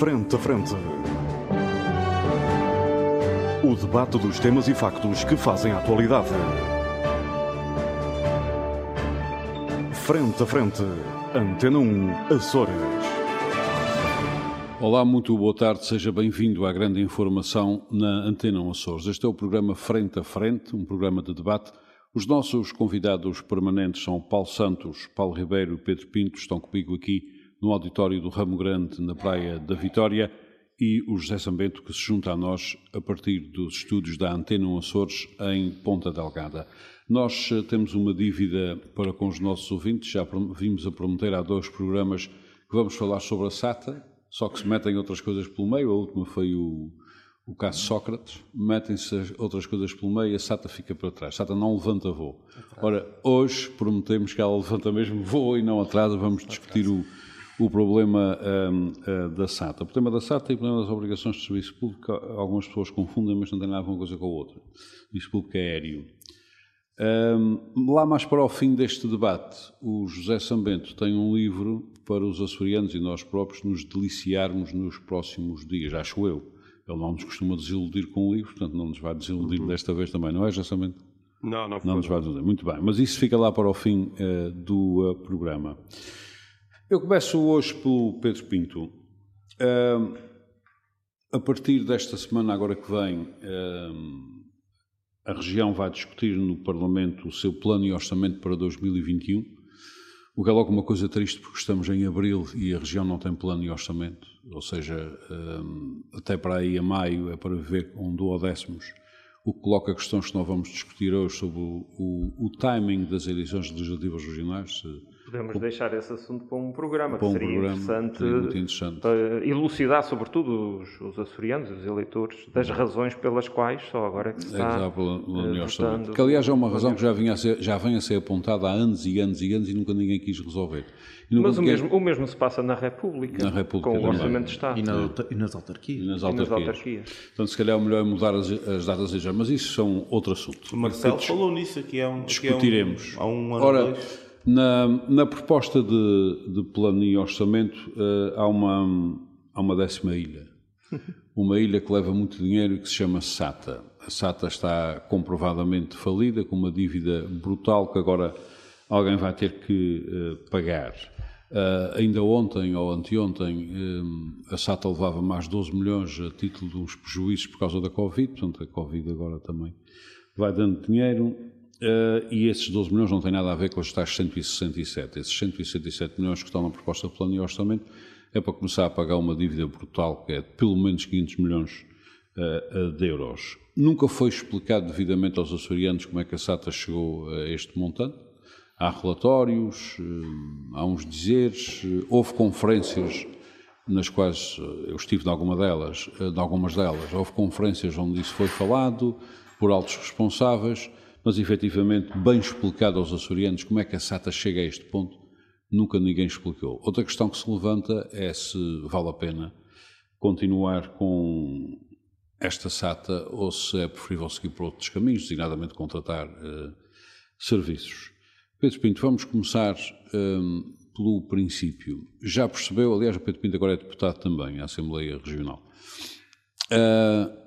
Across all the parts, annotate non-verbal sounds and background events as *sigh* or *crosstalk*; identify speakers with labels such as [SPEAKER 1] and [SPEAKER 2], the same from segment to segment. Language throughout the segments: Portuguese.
[SPEAKER 1] Frente a Frente. O debate dos temas e factos que fazem a atualidade. Frente a Frente. Antena 1, Açores.
[SPEAKER 2] Olá, muito boa tarde, seja bem-vindo à grande informação na Antena 1 Açores. Este é o programa Frente a Frente, um programa de debate. Os nossos convidados permanentes são Paulo Santos, Paulo Ribeiro e Pedro Pinto, estão comigo aqui no auditório do Ramo Grande, na Praia da Vitória, e o José Sambento, que se junta a nós a partir dos estúdios da Antena 1 Açores, em Ponta Delgada. Nós eh, temos uma dívida para com os nossos ouvintes, já vimos a prometer há dois programas que vamos falar sobre a SATA, só que se metem outras coisas pelo meio, a última foi o, o caso Sócrates, metem-se outras coisas pelo meio e a SATA fica para trás. A SATA não levanta voo. Ora, hoje prometemos que ela levanta mesmo voo e não atrasa, vamos discutir o, o problema um, uh, eh, da SATA. O problema da SATA e o problema das obrigações de serviço público, algumas pessoas confundem, mas não tem nada a ver uma coisa com a outra. O serviço público é aéreo. Um, lá mais para o fim deste debate, o José Sambento tem um livro para os açorianos e nós próprios nos deliciarmos nos próximos dias, acho eu. Ele não nos costuma desiludir com o livro, portanto não nos vai desiludir uhum. desta vez também, não é, José Sambento?
[SPEAKER 3] Não, não,
[SPEAKER 2] não nos vai desiludir. Muito bem, mas isso fica lá para o fim uh, do uh, programa. Eu começo hoje pelo Pedro Pinto. A partir desta semana, agora que vem, a região vai discutir no Parlamento o seu plano e orçamento para 2021, o que é logo uma coisa triste porque estamos em abril e a região não tem plano e orçamento, ou seja, hum, até para aí a maio é para ver um duodécimos, o que coloca questões que nós vamos discutir hoje sobre o, o, o timing das eleições legislativas regionais,
[SPEAKER 3] Podemos o, deixar esse assunto para um programa,
[SPEAKER 2] para
[SPEAKER 3] um
[SPEAKER 2] seria, programa,
[SPEAKER 3] interessante,
[SPEAKER 2] seria muito interessante
[SPEAKER 3] uh, elucidar, sobretudo, os, os açorianos, os eleitores, das razões pelas quais só agora é que se está
[SPEAKER 2] é, uh, Que, aliás, é uma razão que já, vinha a ser, já vem a ser apontada há anos e anos e anos e nunca ninguém quis resolver.
[SPEAKER 3] Mas o mesmo, o mesmo se passa na República,
[SPEAKER 2] na República
[SPEAKER 3] com o Orçamento de Estado.
[SPEAKER 4] E, na, e, nas autarquias.
[SPEAKER 2] E nas autarquias. E nas autarquias. Portanto, se calhar é melhor mudar as, as datas já, mas isso são outro assunto.
[SPEAKER 4] O Marcelo falou nisso aqui há um
[SPEAKER 2] Discutiremos.
[SPEAKER 4] Há um, há um ano
[SPEAKER 2] Ora, dois. Na, na proposta de, de, plano e orçamento uh, há, uma, há uma décima ilha. *laughs* Uma ilha que leva muito dinheiro e que se chama SATA. A SATA está comprovadamente falida, com uma dívida brutal que agora alguém vai ter que uh, pagar. Uh, ainda ontem ou anteontem a SATA levava mais 12 milhões a título dos prejuízos por causa da Covid, portanto a Covid agora também vai dando dinheiro. Uh, e esses 12 milhões não têm nada a ver com os tais 167. Esses 167 milhões que estão na proposta de plano e orçamento é para começar a pagar uma dívida brutal, que é de pelo menos 500 milhões uh, de euros. Nunca foi explicado devidamente aos açorianos como é que a SATA chegou a este montante. Há relatórios, uh, há uns dizeres, houve conferências nas quais eu estive em alguma delas, de algumas delas, houve conferências onde isso foi falado por altos responsáveis mas efetivamente bem explicado aos açorianos como é que a SATA chega a este ponto, nunca ninguém explicou. Outra questão que se levanta é se vale a pena continuar com esta SATA ou se é preferível seguir por outros caminhos, designadamente contratar uh, serviços. Pedro Pinto, vamos começar um, eh, pelo princípio. Já percebeu, aliás, o Pedro Pinto agora é deputado também à Assembleia Regional. Uh,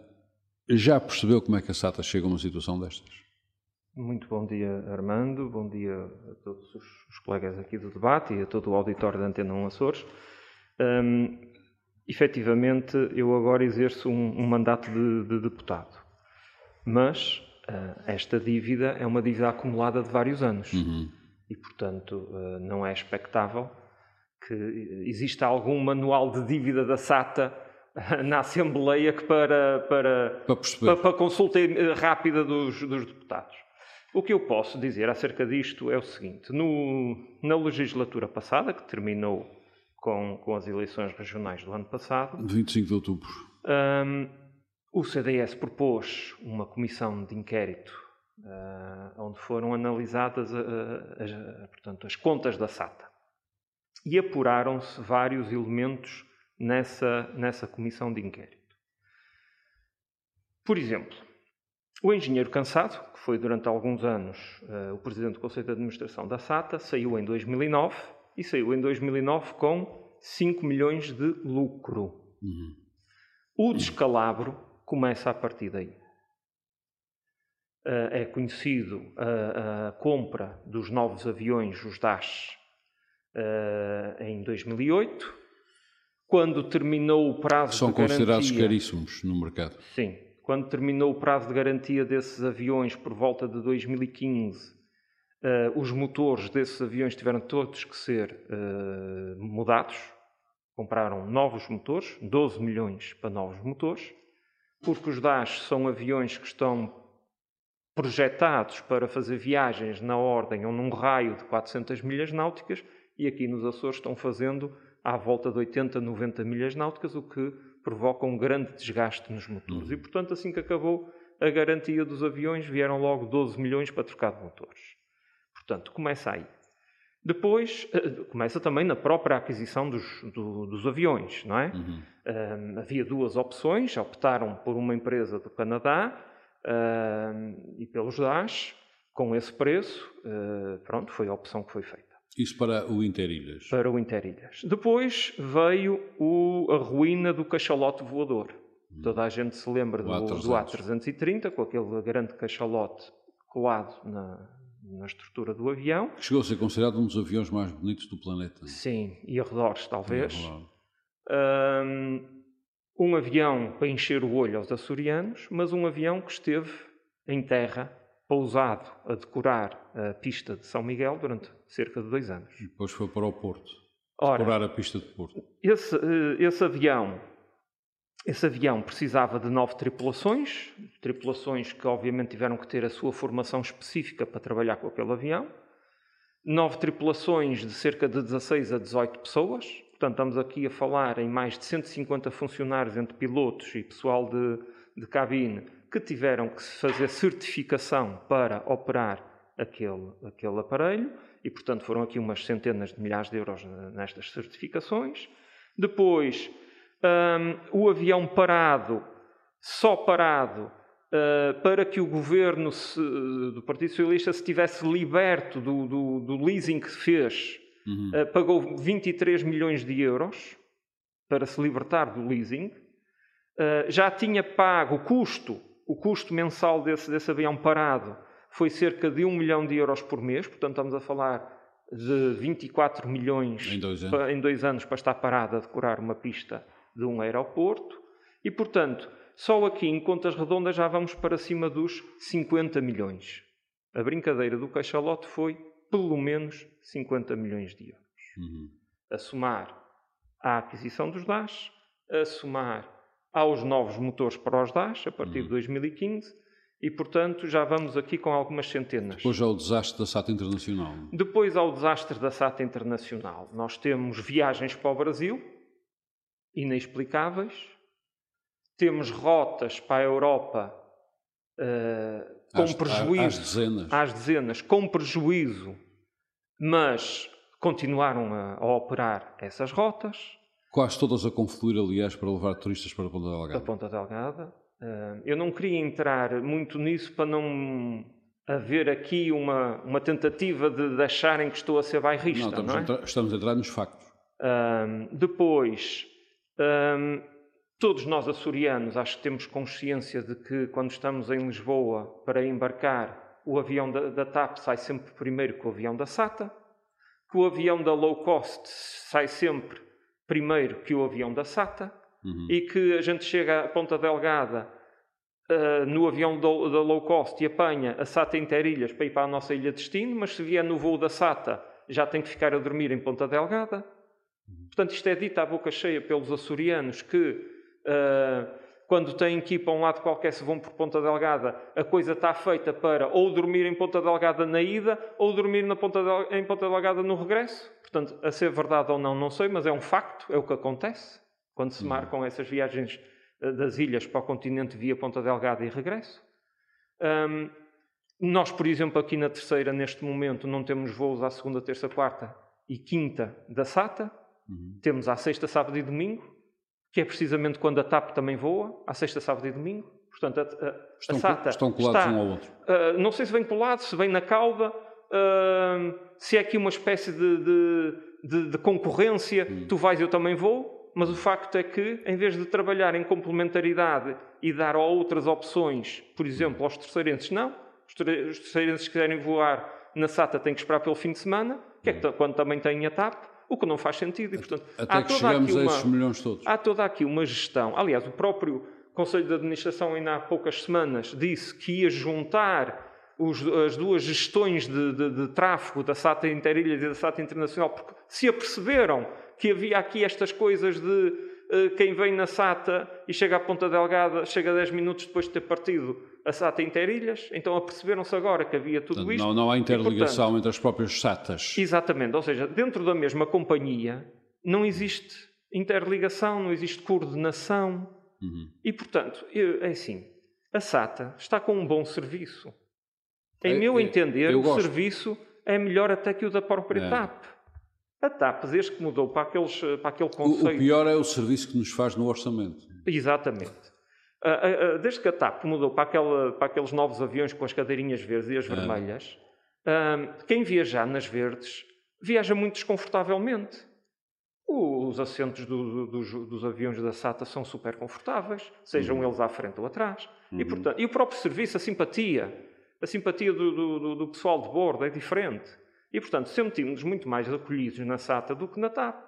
[SPEAKER 2] já percebeu como é que a SATA chega a uma situação destas?
[SPEAKER 3] Muito bom dia, Armando. Bom dia a todos os, os, colegas aqui do debate e a todo o auditório da Antena 1 Açores. Um, efetivamente, eu agora exerço um, um mandato de, de, deputado, mas uh, esta dívida é uma dívida acumulada de vários anos
[SPEAKER 2] uhum.
[SPEAKER 3] e, portanto, uh, não é expectável que exista algum manual de dívida da SATA na Assembleia que para, para,
[SPEAKER 2] para,
[SPEAKER 3] para, consulta rápida dos, dos deputados. O que eu posso dizer acerca disto é o seguinte: no, na legislatura passada, que terminou com, com as eleições regionais do ano passado,
[SPEAKER 2] 25 de outubro,
[SPEAKER 3] um, o CDS propôs uma comissão de inquérito uh, onde foram analisadas uh, as, portanto, as contas da SATA. E apuraram-se vários elementos nessa, nessa comissão de inquérito. Por exemplo, o engenheiro cansado, que foi durante alguns anos uh, o presidente do Conselho de Administração da SATA, saiu em 2009 e saiu em 2009 com 5 milhões de lucro.
[SPEAKER 2] Uhum.
[SPEAKER 3] O descalabro começa a partir daí. Uh, é conhecido a, a, compra dos novos aviões, os Dash, uh, em 2008, quando terminou o prazo
[SPEAKER 2] São
[SPEAKER 3] de garantia...
[SPEAKER 2] São considerados caríssimos no mercado.
[SPEAKER 3] Sim. Quando terminou o prazo de garantia desses aviões por volta de 2015, uh, os motores desses aviões tiveram todos que ser mudados. Compraram novos motores, 12 milhões para novos motores, porque os Dash são aviões que estão projetados para fazer viagens na ordem ou num raio de 400 milhas náuticas e aqui nos Açores estão fazendo à volta de 80, 90 milhas náuticas, o que provoca um grande desgaste nos motores. E, portanto, assim que acabou a garantia dos aviões, vieram logo 12 milhões para trocar de motores. Portanto, começa aí. Depois, eh, começa também na própria aquisição dos, do, dos aviões, não é? Uhum. Um, havia duas opções, optaram por uma empresa do Canadá, e pelos DAS, com esse preço, uh, pronto, foi a opção que foi feita.
[SPEAKER 2] Isso para o Interilhas?
[SPEAKER 3] Para o Interilhas. Depois veio o, a ruína do cachalote voador. Hum. Toda a gente se lembra do, A330. do A330, com aquele grande cachalote colado na, na estrutura do avião.
[SPEAKER 2] Chegou a ser considerado um dos aviões mais bonitos do planeta.
[SPEAKER 3] Sim, e arredores, talvez. Um, um avião para encher o olho aos açorianos, mas um avião que esteve em terra, pousado, a decorar a pista de São Miguel durante cerca de dois anos.
[SPEAKER 2] E depois foi para o Porto, Ora, decorar a pista de Porto.
[SPEAKER 3] Esse, eh, esse avião esse avião precisava de nove tripulações, tripulações que obviamente tiveram que ter a sua formação específica para trabalhar com aquele avião. Nove tripulações de cerca de 16 a 18 pessoas, Portanto, estamos aqui a falar em mais de 150 funcionários, entre pilotos e pessoal de, de cabine, que tiveram que fazer certificação para operar aquele, aquele aparelho, e, portanto, foram aqui umas centenas de milhares de euros nestas certificações. Depois, um, o avião parado, só parado, uh, para que o governo se, do Partido Socialista se tivesse liberto do, do, do leasing que fez uhum. uh, pagou 23 milhões de euros para se libertar do leasing, uh, já tinha pago o custo, o custo mensal desse, desse avião parado foi cerca de 1 milhão de euros por mês, portanto estamos a falar de 24 milhões
[SPEAKER 2] em dois,
[SPEAKER 3] para, em dois anos para estar parado a decorar uma pista de um aeroporto e, portanto, só aqui em contas redondas já vamos para cima dos 50 milhões. A brincadeira do cachalote foi pelo menos 50 milhões de euros. Uhum. A somar à aquisição dos DAS, a somar aos novos motores para os DAS, a partir uhum. de 2015, e, portanto, já vamos aqui com algumas centenas.
[SPEAKER 2] Depois ao desastre da SATA Internacional.
[SPEAKER 3] Depois ao desastre da SATA Internacional. Nós temos viagens para o Brasil, inexplicáveis. Temos rotas para a Europa uh, com às, prejuízo.
[SPEAKER 2] Às dezenas.
[SPEAKER 3] Às dezenas, com prejuízo mas continuaram a, a, operar essas rotas.
[SPEAKER 2] Quase todas a confluir, aliás, para levar turistas para a Ponta Delgada.
[SPEAKER 3] A Ponta Delgada. Uh, eu não queria entrar muito nisso para não haver aqui uma, uma tentativa de, de acharem que estou a ser bairrista. Não,
[SPEAKER 2] estamos,
[SPEAKER 3] não
[SPEAKER 2] é? a, entrar, estamos a entrar nos factos.
[SPEAKER 3] Depois, todos nós açorianos acho que temos consciência de que quando estamos em Lisboa para embarcar o avião da, da TAP sai sempre primeiro que o avião da SATA, que o avião da low cost sai sempre primeiro que o avião da SATA uhum. e que a gente chega à Ponta Delgada uh, no avião do, da low cost e apanha a SATA Interilhas para ir para a nossa ilha de destino, mas se vier no voo da SATA já tem que ficar a dormir em Ponta Delgada. Uhum. Portanto, isto é dito à boca cheia pelos açorianos que uh, quando têm que ir para um lado qualquer, se vão por Ponta Delgada, a coisa está feita para ou dormir em Ponta Delgada na ida ou dormir na Ponta Del... em Ponta Delgada no regresso. Portanto, a ser verdade ou não, não sei, mas é um facto, é o que acontece quando se uhum. marcam essas viagens eh, das ilhas para o continente via Ponta Delgada e regresso. Um, nós, por exemplo, aqui na terceira, neste momento, não temos voos à segunda, terça, quarta e quinta da SATA. Uhum. Temos à sexta, sábado e domingo que é precisamente quando a TAP também voa, à sexta, sábado e domingo. Portanto, a, a,
[SPEAKER 2] estão,
[SPEAKER 3] a SATA
[SPEAKER 2] estão colados
[SPEAKER 3] está,
[SPEAKER 2] um ao outro.
[SPEAKER 3] Uh, não sei se vem colado, se vem na cauda, uh, se é aqui uma espécie de, de, de, de concorrência, hum. tu vais, eu também vou. mas o facto é que, em vez de trabalhar em complementaridade e dar outras opções, por exemplo, aos terceirenses, não. Os terceirenses que quiserem voar na SATA têm que esperar pelo fim de semana, que é quando também têm a TAP, o que não faz sentido. E, portanto,
[SPEAKER 2] Até que chegamos a esses milhões todos.
[SPEAKER 3] Há toda aqui uma gestão. Aliás, o próprio Conselho de Administração, ainda há poucas semanas, disse que ia juntar os, as duas gestões de, de, de, tráfego da SATA Interilhas e da SATA Internacional, porque se aperceberam que havia aqui estas coisas de uh, quem vem na SATA e chega à Ponta Delgada, chega 10 minutos depois de ter partido a SATA Interilhas, então aperceberam-se agora que havia tudo isto.
[SPEAKER 2] Não, não há interligação e, portanto, entre as próprias SATAs.
[SPEAKER 3] Exatamente, ou seja, dentro da mesma companhia não existe interligação, não existe coordenação. Uhum. E, portanto, é assim, a SATA está com um bom serviço. Em meu entender, o serviço é melhor até que o da própria é. TAP. A TAP, desde que mudou para, aqueles, para aquele conceito...
[SPEAKER 2] O, o pior é o serviço que nos faz no orçamento.
[SPEAKER 3] Exatamente. Desde que a TAP mudou para, aquela, para aqueles novos aviões com as cadeirinhas verdes e as é. vermelhas, quem viajar nas verdes viaja muito desconfortavelmente. Os assentos do, do, dos, dos, aviões da SATA são super confortáveis, sejam uhum. eles à frente ou atrás. Uhum. E, portanto, e o próprio serviço, a simpatia, a simpatia do, do, do pessoal de bordo é diferente. E, portanto, sentimos-nos muito mais acolhidos na SATA do que na TAP.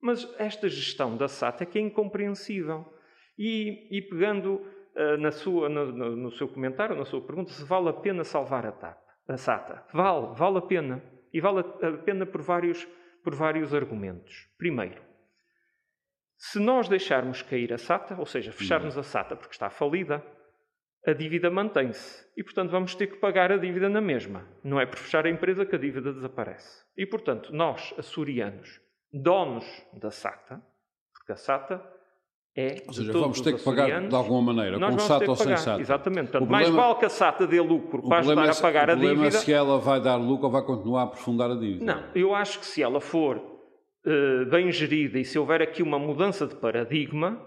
[SPEAKER 3] Mas esta gestão da SATA é que é incompreensível. E, e pegando uh, na sua, no, no, seu comentário, na sua pergunta, se vale a pena salvar a TAP, a SATA. Vale, vale a pena. E vale a pena por vários, por vários argumentos. Primeiro, se nós deixarmos cair a SATA, ou seja, fecharmos a SATA porque está falida, a dívida mantém-se. E, portanto, vamos ter que pagar a dívida na mesma. Não é por fechar a empresa que a dívida desaparece. E, portanto, nós, açorianos, donos da SATA, porque a SATA é.
[SPEAKER 2] Ou seja, vamos ter que pagar de alguma maneira, com SATA ou sem SATA.
[SPEAKER 3] Exatamente. Portanto, mais vale que a SATA dê lucro para estar é, a pagar a dívida. O problema é
[SPEAKER 2] se ela vai dar lucro ou vai continuar a aprofundar a dívida.
[SPEAKER 3] Não, eu acho que se ela for uh, bem gerida e se houver aqui uma mudança de paradigma,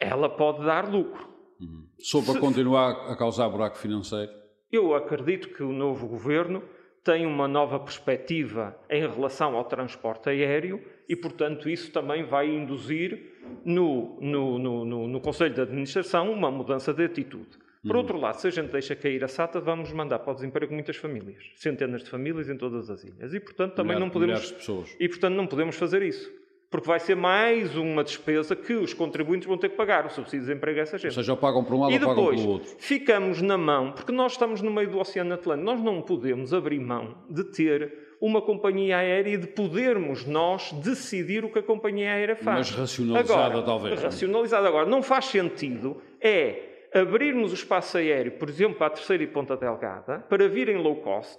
[SPEAKER 3] ela pode dar lucro.
[SPEAKER 2] Uhum. Só para Se... continuar a causar buraco financeiro?
[SPEAKER 3] Eu acredito que o novo governo tem uma nova perspectiva em relação ao transporte aéreo e, portanto, isso também vai induzir no, no, no, no Conselho de Administração uma mudança de atitude. Por uhum. outro lado, se a gente deixa cair a SATA, vamos mandar para o desemprego muitas famílias, centenas de famílias em todas as ilhas. E, portanto, também não podemos. E, portanto, não podemos fazer isso porque vai ser mais uma despesa que os contribuintes vão ter que pagar, o subsídio de desemprego a essa gente.
[SPEAKER 2] Ou seja, ou pagam por um lado
[SPEAKER 3] e
[SPEAKER 2] ou pagam pelo outro.
[SPEAKER 3] ficamos na mão, porque nós estamos no meio do Oceano Atlântico, nós não podemos abrir mão de ter uma companhia aérea e de podermos nós decidir o que a companhia aérea faz.
[SPEAKER 2] Mas racionalizada agora, talvez.
[SPEAKER 3] Racionalizada agora. Não faz sentido é abrirmos o espaço aéreo, por exemplo, para a terceira e ponta delgada, para virem low cost,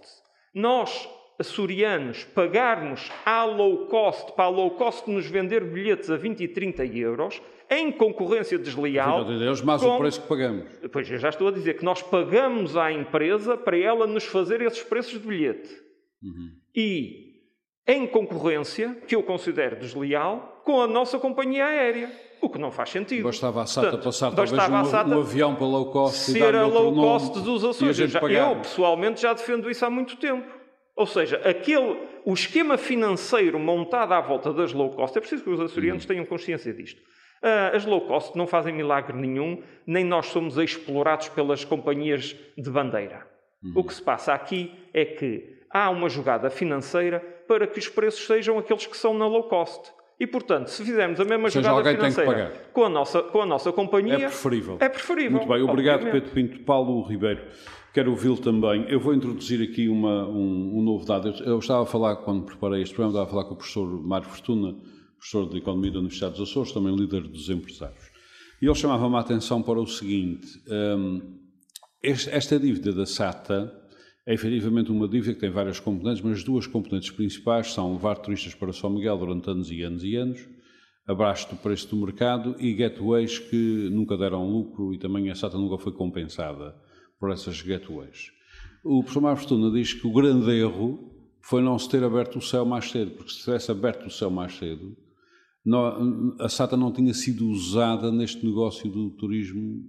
[SPEAKER 3] nós açorianos pagarmos à low cost, para a low cost nos vender bilhetes a 20 e 30 euros, em concorrência desleal.
[SPEAKER 2] De Deus, mais com... o preço que pagamos.
[SPEAKER 3] Pois eu já estou a dizer que nós pagamos à empresa para ela nos fazer esses preços de bilhete. Uhum. E em concorrência, que eu considero desleal, com a nossa companhia aérea. O que não faz sentido.
[SPEAKER 2] Bastava a SATA Portanto, passar talvez um, um, avião para low cost
[SPEAKER 3] ser
[SPEAKER 2] a
[SPEAKER 3] low cost dos Açores. Eu, pessoalmente, já defendo isso há muito tempo. Ou seja, aquele, o esquema financeiro montado à volta das low cost, é preciso que os açorianos uhum. tenham consciência disto. Uh, as low cost não fazem milagre nenhum, nem nós somos explorados pelas companhias de bandeira. Uhum. O que se passa aqui é que há uma jogada financeira para que os preços sejam aqueles que são na low cost. E, portanto, se fizermos a mesma
[SPEAKER 2] seja,
[SPEAKER 3] jogada financeira com a, nossa, com a nossa companhia... É
[SPEAKER 2] preferível.
[SPEAKER 3] É preferível.
[SPEAKER 2] Muito bem. Obrigado, obviamente. Pedro Pinto. Paulo Ribeiro. Quero ouvi-lo também. Eu vou introduzir aqui uma, um, um, novo dado. Eu, estava a falar, quando preparei este programa, estava a falar com o professor Mário Fortuna, professor de Economia da Universidade dos Açores, também líder dos empresários. E ele chamava-me a atenção para o seguinte: um, esta dívida da SATA é efetivamente uma dívida que tem várias componentes, mas as duas componentes principais são levar turistas para São Miguel durante anos e anos e anos, abaixo do preço do mercado e gateways que nunca deram lucro e também a SATA nunca foi compensada por essas gateways. O professor Mário Fortuna diz que o grande erro foi não se ter aberto o céu mais cedo, porque se tivesse aberto o céu mais cedo, a SATA não tinha sido usada neste negócio do turismo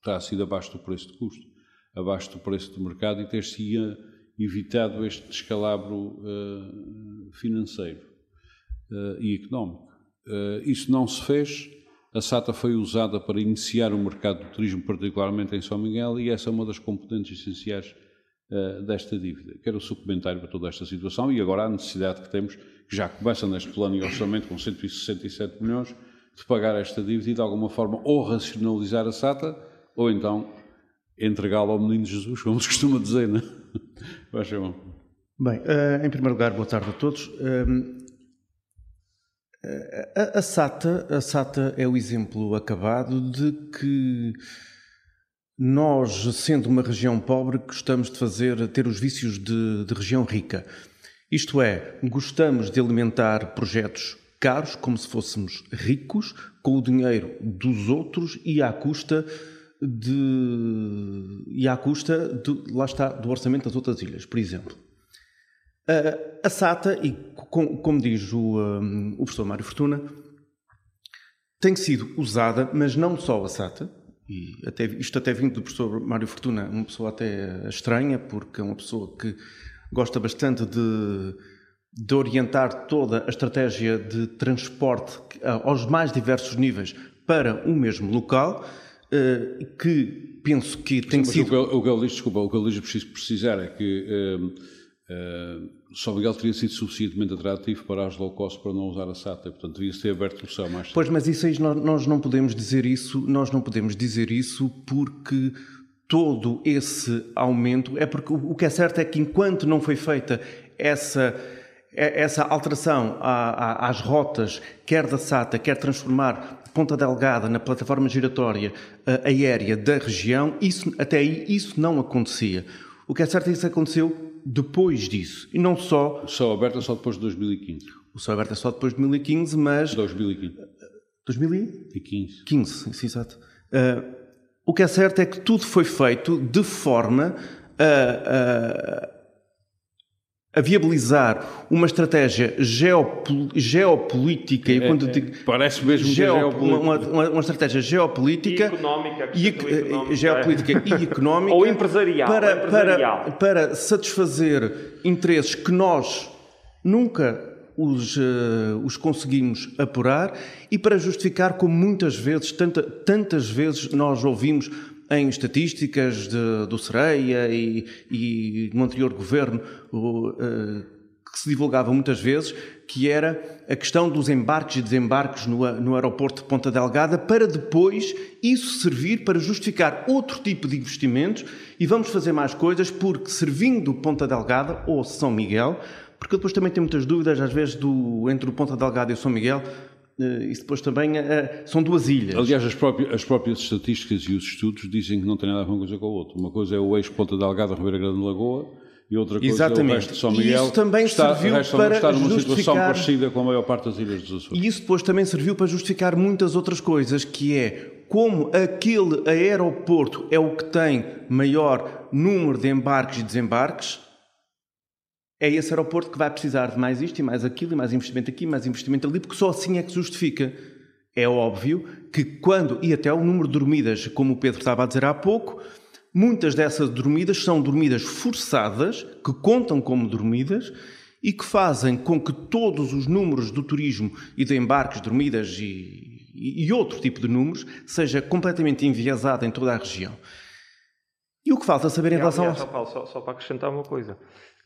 [SPEAKER 2] que está sido abaixo do preço de custo, abaixo do preço do mercado e ter-se evitado este descalabro uh, financeiro uh, e económico. Uh, isso não se fez. A SATA foi usada para iniciar o mercado do turismo, particularmente em São Miguel, e essa é uma das componentes essenciais desta dívida. Quero o seu comentário para toda esta situação e agora a necessidade que temos, que já começa neste plano e orçamento com 167 milhões, de pagar esta dívida e de alguma forma ou racionalizar a SATA ou então entregá-la ao menino Jesus, como se costuma dizer, não é?
[SPEAKER 5] Bem, uh, em primeiro lugar, boa tarde a todos. Uh, a, a, SATA, a SATA é o exemplo acabado de que nós, sendo uma região pobre, gostamos de fazer, ter os vícios de, de região rica. Isto é, gostamos de alimentar projetos caros, como se fôssemos ricos, com o dinheiro dos outros e à custa de e à custa de, lá está do orçamento das outras ilhas, por exemplo. A, a SATA, e com, como diz o, um, o professor Mário Fortuna, tem sido usada, mas não só a SATA, e até, isto até vindo do professor Mário Fortuna, uma pessoa até estranha, porque é uma pessoa que gosta bastante de de orientar toda a estratégia de transporte aos mais diversos níveis para o mesmo local, eh, que penso que tem sido...
[SPEAKER 2] O diz, desculpa, o diz preciso precisar é que uh, uh, São Miguel teria sido suficientemente atrativo para as low cost para não usar a SATA, portanto devia-se ter aberto o céu mais
[SPEAKER 5] Pois, mas isso aí nós não podemos dizer isso, nós não podemos dizer isso porque todo esse aumento é porque o que é certo é que enquanto não foi feita essa essa alteração às rotas, quer da SATA, quer transformar Ponta Delgada na plataforma giratória eh, aérea da região, isso, até aí isso não acontecia. O que é certo é que isso aconteceu depois disso. E não só.
[SPEAKER 2] O céu aberto é só depois de 2015.
[SPEAKER 5] O céu aberto é só depois de 2015, mas.
[SPEAKER 2] 2015.
[SPEAKER 5] 2015? 15, sim, exato. Uh, o que é certo é que tudo foi feito de forma a. a viabilizar uma estratégia geopol geopolítica. É,
[SPEAKER 2] quando é, digo, parece mesmo é.
[SPEAKER 5] Uma, uma, uma, estratégia geopolítica.
[SPEAKER 3] E económica.
[SPEAKER 5] E, económica geopolítica é. e económica. *laughs*
[SPEAKER 3] Ou empresarial.
[SPEAKER 5] Para,
[SPEAKER 3] empresarial.
[SPEAKER 5] Para, para satisfazer interesses que nós nunca os, uh, os conseguimos apurar e para justificar como muitas vezes, tanta, tantas vezes nós ouvimos em estatísticas de, do Sereia e, e no anterior governo o, uh, que se divulgava muitas vezes, que era a questão dos embarques e desembarques no, no aeroporto de Ponta Delgada, para depois isso servir para justificar outro tipo de investimentos. E vamos fazer mais coisas, porque servindo Ponta Delgada ou São Miguel, porque depois também tem muitas dúvidas, às vezes, do, entre o Ponta Delgada e o São Miguel, isso depois também uh, são duas ilhas.
[SPEAKER 2] Aliás, as próprias, as próprias, estatísticas e os estudos dizem que não tem nada a ver uma coisa com a outra. Uma coisa é o eixo Ponta Delgada, Ribeira Grande Lagoa, e outra coisa
[SPEAKER 5] Exatamente.
[SPEAKER 2] é o resto de São Miguel.
[SPEAKER 5] E isso também
[SPEAKER 2] está,
[SPEAKER 5] serviu para
[SPEAKER 2] estar numa
[SPEAKER 5] justificar...
[SPEAKER 2] situação parecida com a maior parte das ilhas dos Açores.
[SPEAKER 5] E isso depois também serviu para justificar muitas outras coisas, que é como aquele aeroporto é o que tem maior número de embarques e desembarques, é esse aeroporto que vai precisar de mais isto e mais aquilo, e mais investimento aqui, mais investimento ali, porque só assim é que justifica. É óbvio que quando, e até o número de dormidas, como o Pedro estava a dizer há pouco, muitas dessas dormidas são dormidas forçadas, que contam como dormidas, e que fazem com que todos os números do turismo e de embarques, dormidas e, e outro tipo de números seja completamente enviesado em toda a região. E o que falta saber em relação
[SPEAKER 3] ao... Paulo, só, só para acrescentar uma coisa.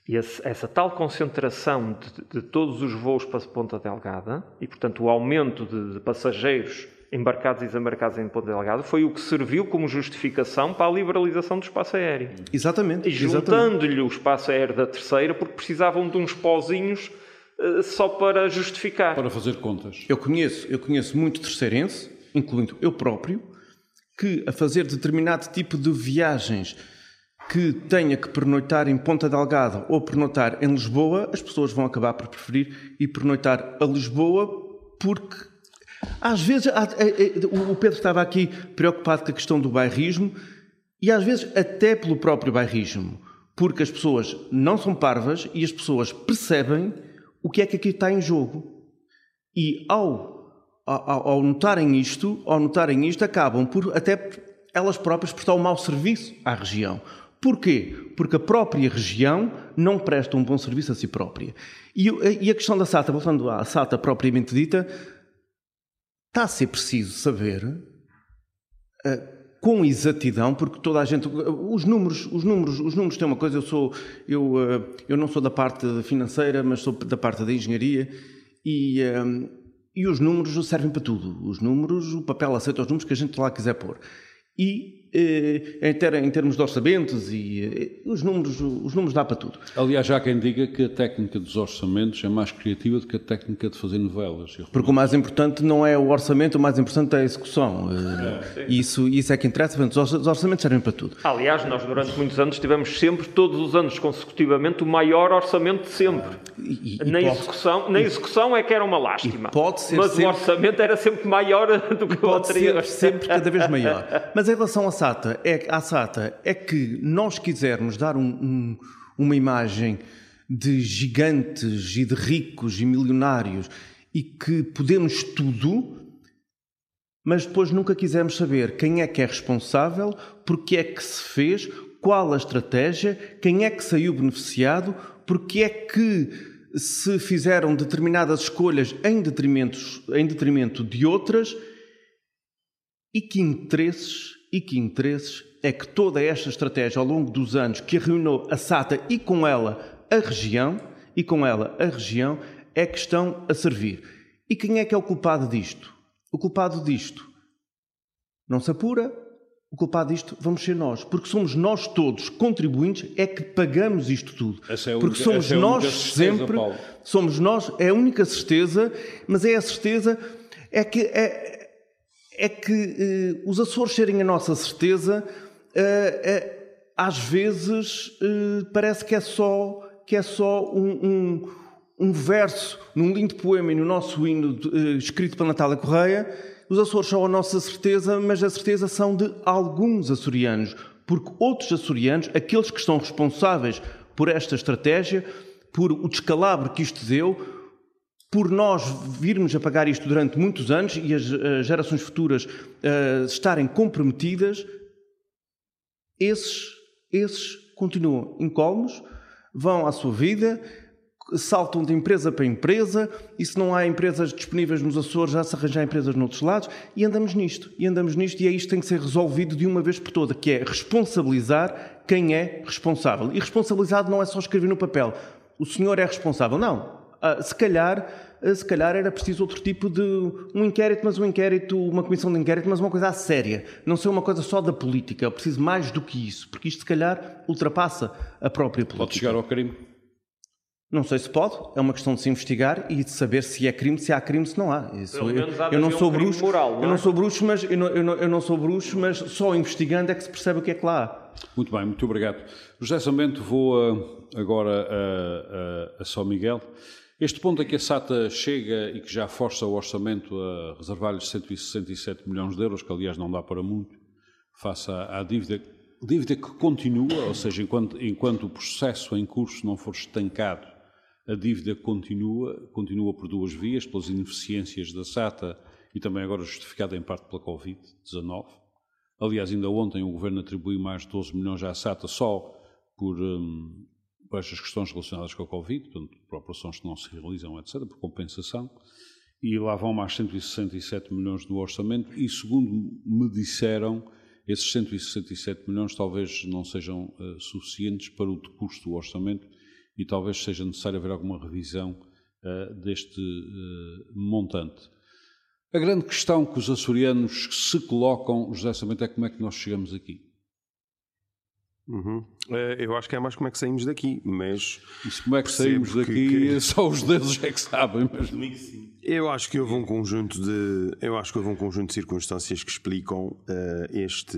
[SPEAKER 3] E esse, essa tal concentração de, de, todos os voos para Ponta Delgada e, portanto, o aumento de, de, passageiros embarcados e desembarcados em Ponta Delgada foi o que serviu como justificação para a liberalização do espaço aéreo.
[SPEAKER 5] Exatamente.
[SPEAKER 3] E juntando-lhe o espaço aéreo da terceira, porque precisavam de uns pozinhos uh, só para justificar.
[SPEAKER 2] Para fazer contas.
[SPEAKER 5] Eu conheço, eu conheço muito terceirense, incluindo eu próprio, que a fazer determinado tipo de viagens que tenha que pernoitar em Ponta Delgada ou pernoitar em Lisboa, as pessoas vão acabar por preferir ir pernoitar a Lisboa porque às vezes é, é, o Pedro estava aqui preocupado com a questão do bairrismo e às vezes até pelo próprio bairrismo, porque as pessoas não são parvas e as pessoas percebem o que é que aqui está em jogo. E ao, ao, ao notarem isto, ao notarem isto, acabam por até elas próprias prestar um mau serviço à região. Porquê? Porque a própria região não presta um bom serviço a si própria. E, a questão da SATA, voltando à SATA propriamente dita, está a ser preciso saber uh, com exatidão, porque toda a gente, os números, os números, os números têm uma coisa. Eu sou, eu, uh, eu não sou da parte financeira, mas sou da parte da engenharia e uh, e os números servem para tudo. Os números, o papel aceita os números que a gente lá quiser pôr. E eh, em, termos de orçamentos e eh, os números, os números dá para tudo.
[SPEAKER 2] Aliás, já há quem diga que a técnica dos orçamentos é mais criativa do que a técnica de fazer novelas.
[SPEAKER 5] Porque o mais importante não é o orçamento, o mais importante é a execução. É, isso, isso é que interessa, os orçamentos servem para tudo.
[SPEAKER 3] Aliás, nós durante muitos anos tivemos sempre, todos os anos consecutivamente, o maior orçamento de sempre. E, e na, pode, execução, na execução é que era uma lástima.
[SPEAKER 5] Pode ser
[SPEAKER 3] mas
[SPEAKER 5] sempre,
[SPEAKER 3] o orçamento era sempre maior *laughs* do que o anterior.
[SPEAKER 5] Ser sempre cada vez maior. *laughs* Mas em relação a SATA é, à SATA é que nós quisermos dar um, um, uma imagem de gigantes e de ricos e milionários e que podemos tudo, mas depois nunca quisemos saber quem é que é responsável, porque é que se fez, qual a estratégia, quem é que saiu beneficiado, porque é que se fizeram determinadas escolhas em detrimento, em detrimento de outras e que interesses e que interesses é que toda esta estratégia ao longo dos anos que arruinou a SATA e com ela a região, e com ela a região, é que estão a servir. E quem é que é o culpado disto? O culpado disto não se apura, o culpado disto vamos ser nós, porque somos nós todos contribuintes é que pagamos isto tudo.
[SPEAKER 2] Essa é a
[SPEAKER 5] porque somos
[SPEAKER 2] é
[SPEAKER 5] nós
[SPEAKER 2] certeza,
[SPEAKER 5] sempre,
[SPEAKER 2] Paulo.
[SPEAKER 5] somos nós, é a única certeza, mas é a certeza é que é, é que eh, os Açores serem a nossa certeza, eh, eh, às vezes parece que é só, que é só um, um, um, verso num lindo poema e no nosso hino escrito para Natália Correia. Os Açores são a nossa certeza, mas a certeza são de alguns açorianos, porque outros açorianos, aqueles que estão responsáveis por esta estratégia, por o descalabro que isto deu, por nós virmos a pagar isto durante muitos anos e as, as gerações futuras uh, estarem comprometidas, esses, esses continuam incólumes, vão à sua vida, saltam de empresa para empresa, e se não há empresas disponíveis nos Açores, já se arranjar empresas noutros lados, e andamos nisto, e andamos nisto, e é isto que tem que ser resolvido de uma vez por toda, que é responsabilizar quem é responsável. E responsabilizado não é só escrever no papel, o senhor é responsável, não. Uh, se calhar, uh, se calhar era preciso outro tipo de um inquérito, mas um inquérito, uma comissão de inquérito, mas uma coisa séria. Não ser uma coisa só da política. Eu preciso mais do que isso, porque isto se calhar ultrapassa a própria política.
[SPEAKER 2] Pode chegar ao crime?
[SPEAKER 5] Não sei se pode, é uma questão de se investigar e de saber se é crime, se há crime, se não há.
[SPEAKER 3] Isso, eu, eu, não sou um bruxo, moral, não
[SPEAKER 5] é? eu não sou bruxo, mas eu não, eu, não, eu não sou bruxo, mas só investigando é que se percebe o que é que lá há.
[SPEAKER 2] Muito bem, muito obrigado. José Samento, vou agora a, a, a São Miguel. Este ponto a que a SATA chega e que já força o orçamento a reservar-lhes 167 milhões de euros, que aliás não dá para muito, face à dívida, dívida que continua, ou seja, enquanto, enquanto o processo em curso não for estancado, a dívida continua, continua por duas vias, pelas ineficiências da SATA e também agora justificada em parte pela Covid-19. Aliás, ainda ontem o Governo atribuiu mais de 12 milhões à SATA só por, hum, estas questões relacionadas com a Covid, portanto, por operações que não se realizam, etc., por compensação, e lá vão mais 167 milhões do orçamento, e segundo me disseram, esses 167 milhões talvez não sejam uh, suficientes para o custo do orçamento e talvez seja necessário haver alguma revisão uh, deste uh, montante. A grande questão que os açorianos se colocam, José Samento, é como é que nós chegamos aqui.
[SPEAKER 6] Uhum. Eh, eu acho que é mais como é que saímos daqui, mas.
[SPEAKER 2] Isso como é que saímos daqui, que... *laughs* só os deuses é que sabem, mas.
[SPEAKER 6] Eu acho que houve um conjunto de. Eu acho que houve um conjunto de circunstâncias que explicam uh, este,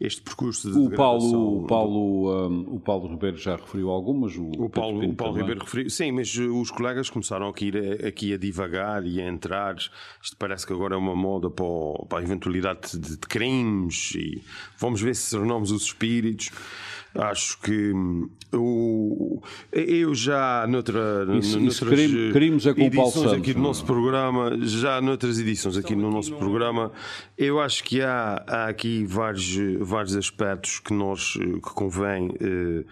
[SPEAKER 6] este percurso de
[SPEAKER 2] o Paulo, o Paulo, um, o Paulo Ribeiro já referiu algumas.
[SPEAKER 6] O, o Paulo, o Paulo Ribeiro referiu. Sim, mas os colegas começaram aqui a, aqui a divagar e a entrar. Isto parece que agora é uma moda para, o, para a eventualidade de, de crimes e vamos ver se renomamos os espíritos. Acho que hum, o, eu já noutra,
[SPEAKER 2] isso, isso crime, crimes é edições
[SPEAKER 6] aqui do nosso programa, já noutras edições aqui no nosso programa, eu acho que há, há aqui vários, vários aspectos que nós que convém, eh,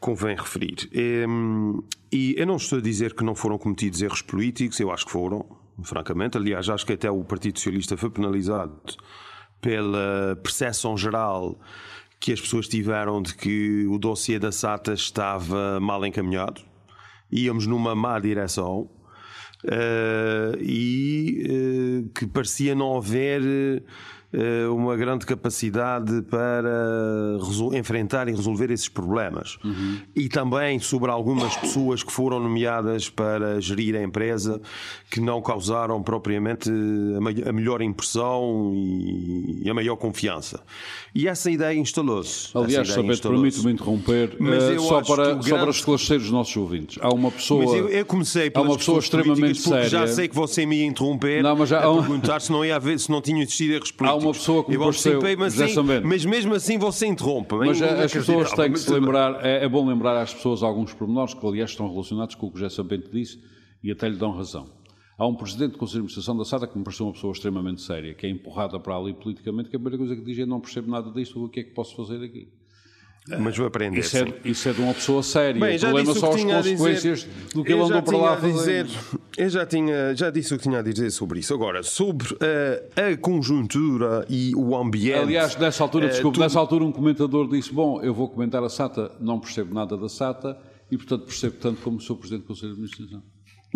[SPEAKER 6] convém referir. E, hum, e eu não estou a dizer que não foram cometidos erros políticos, eu acho que foram francamente. Aliás, acho que até o Partido Socialista foi penalizado pela percepção geral que as pessoas tiveram de que o dossiê da SATA estava mal encaminhado, íamos numa má direção. Uh, e uh, que parecia não haver uma grande capacidade para enfrentar e resolver esses problemas. Uhum. E também sobre algumas pessoas que foram nomeadas para gerir a empresa que não causaram propriamente a, melhor impressão e, a maior confiança. E essa ideia instalou-se.
[SPEAKER 2] Aliás, Sabete, permite-me interromper, uh, só, para, grande... só para esclarecer os nossos ouvintes. Há uma pessoa.
[SPEAKER 6] Mas eu, eu comecei há uma pessoa extremamente séria. Já sei que você me ia interromper não, mas já, a perguntar se não ia haver, se não tinha existido erros políticos.
[SPEAKER 2] Uma pessoa que me pareceu,
[SPEAKER 6] mas, assim, mas mesmo assim você interrompe.
[SPEAKER 2] Mas as pessoas têm que se lembrar, é, é, bom lembrar às pessoas alguns pormenores que, aliás, estão relacionados com o que o José Sambente disse e até lhe dão razão. Há um presidente do Conselho de Administração da SATA que me pareceu uma pessoa extremamente séria, que é empurrada para ali politicamente, que a primeira coisa que diz é não percebo nada disto, o que é que posso fazer aqui?
[SPEAKER 6] Mas vou aprender.
[SPEAKER 2] Isso é, isso é de uma pessoa séria. Bem, o problema são as consequências do que ele andou para lá
[SPEAKER 6] fazer. Dizer, eu já, tinha, já disse o que tinha a dizer sobre isso. Agora, sobre uh, a conjuntura e o ambiente.
[SPEAKER 2] Aliás, nessa altura, uh, desculpe, tu... nessa altura um comentador disse: Bom, eu vou comentar a SATA, não percebo nada da SATA e, portanto, percebo tanto como sou Presidente do Conselho de Administração.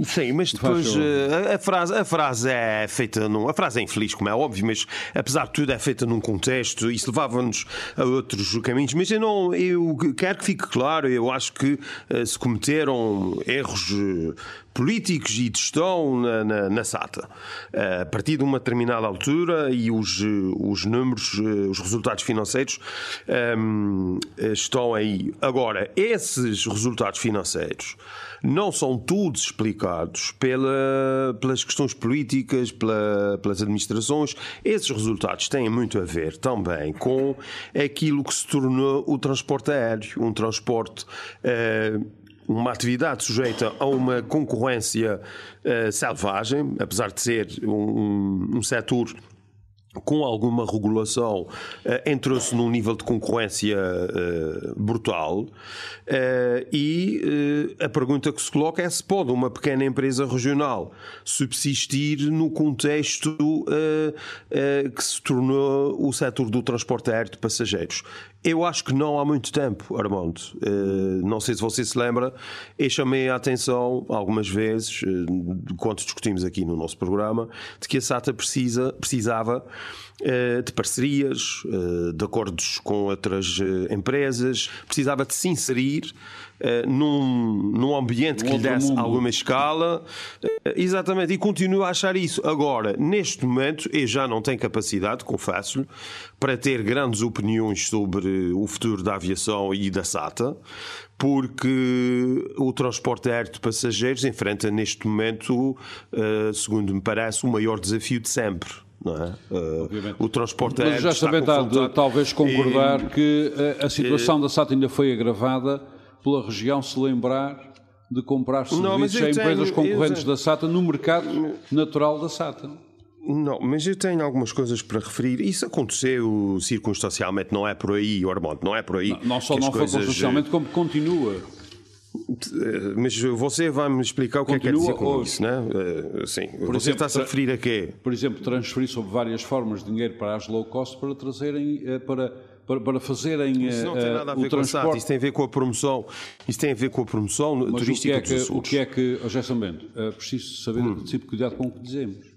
[SPEAKER 6] Sim, mas depois uh, a, frase, a frase é feita num. A frase é infeliz, como é óbvio, mas apesar de tudo é feita num contexto, isso levava-nos a outros caminhos. Mas eu não. Eu quero que fique claro, eu acho que uh, se cometeram erros uh, políticos e de gestão na, na, na, SATA. A partir de uma determinada altura e os, os números, os resultados financeiros um, estão aí. Agora, esses resultados financeiros não são todos explicados pela, pelas questões políticas, pela, pelas administrações. Esses resultados têm muito a ver também com aquilo que se tornou o transporte aéreo, um transporte. Uh, uma atividade sujeita a uma concorrência uh, selvagem, apesar de ser um, um, setor com alguma regulação, uh, entrou-se num nível de concorrência uh, brutal. Uh, e a pergunta que se coloca é se pode uma pequena empresa regional subsistir no contexto que se tornou o setor do transporte aéreo de passageiros. Eu acho que não há muito tempo, Armando. não sei se você se lembra, eu chamei a atenção algumas vezes, quando discutimos aqui no nosso programa, de que a SATA precisa, precisava eh, de parcerias, eh, de acordos com outras eh, empresas, precisava de se inserir num, num ambiente que lhe desse mundo. alguma escala. Exatamente, e continuo a achar isso. Agora, neste momento, eu já não tenho capacidade, confesso-lhe, para ter grandes opiniões sobre o futuro da aviação e da SATA, porque o transporte aéreo de passageiros enfrenta neste momento, segundo me parece, o maior desafio de sempre não é? Uh, o transporte aéreo. Mas
[SPEAKER 2] já está de, talvez concordar e, que a, eh, a situação e, da SATA ainda foi agravada pela região se lembrar de comprar serviços a empresas concorrentes da SATA no mercado natural da SATA.
[SPEAKER 6] Não, mas eu tenho algumas coisas para referir. Isso aconteceu circunstancialmente, não é por aí, Ormond, não é por aí.
[SPEAKER 2] Não, não só não coisas... foi circunstancialmente, como continua.
[SPEAKER 6] Mas você vai-me explicar o que Continua é que quer dizer com isso, não é? Eh, sim. Você está-se a referir a quê?
[SPEAKER 2] Por exemplo, transferir sobre várias formas de dinheiro para as low cost para trazerem, eh, para, para, fazerem
[SPEAKER 6] Isso não tem nada a ver com transporte. SAT, isso tem a ver com a promoção, isso tem a ver com a promoção Mas turística
[SPEAKER 2] o que é que, O que é que, oh, Gerson Bento, é preciso saber, hum. tipo, cuidado com o que dizemos.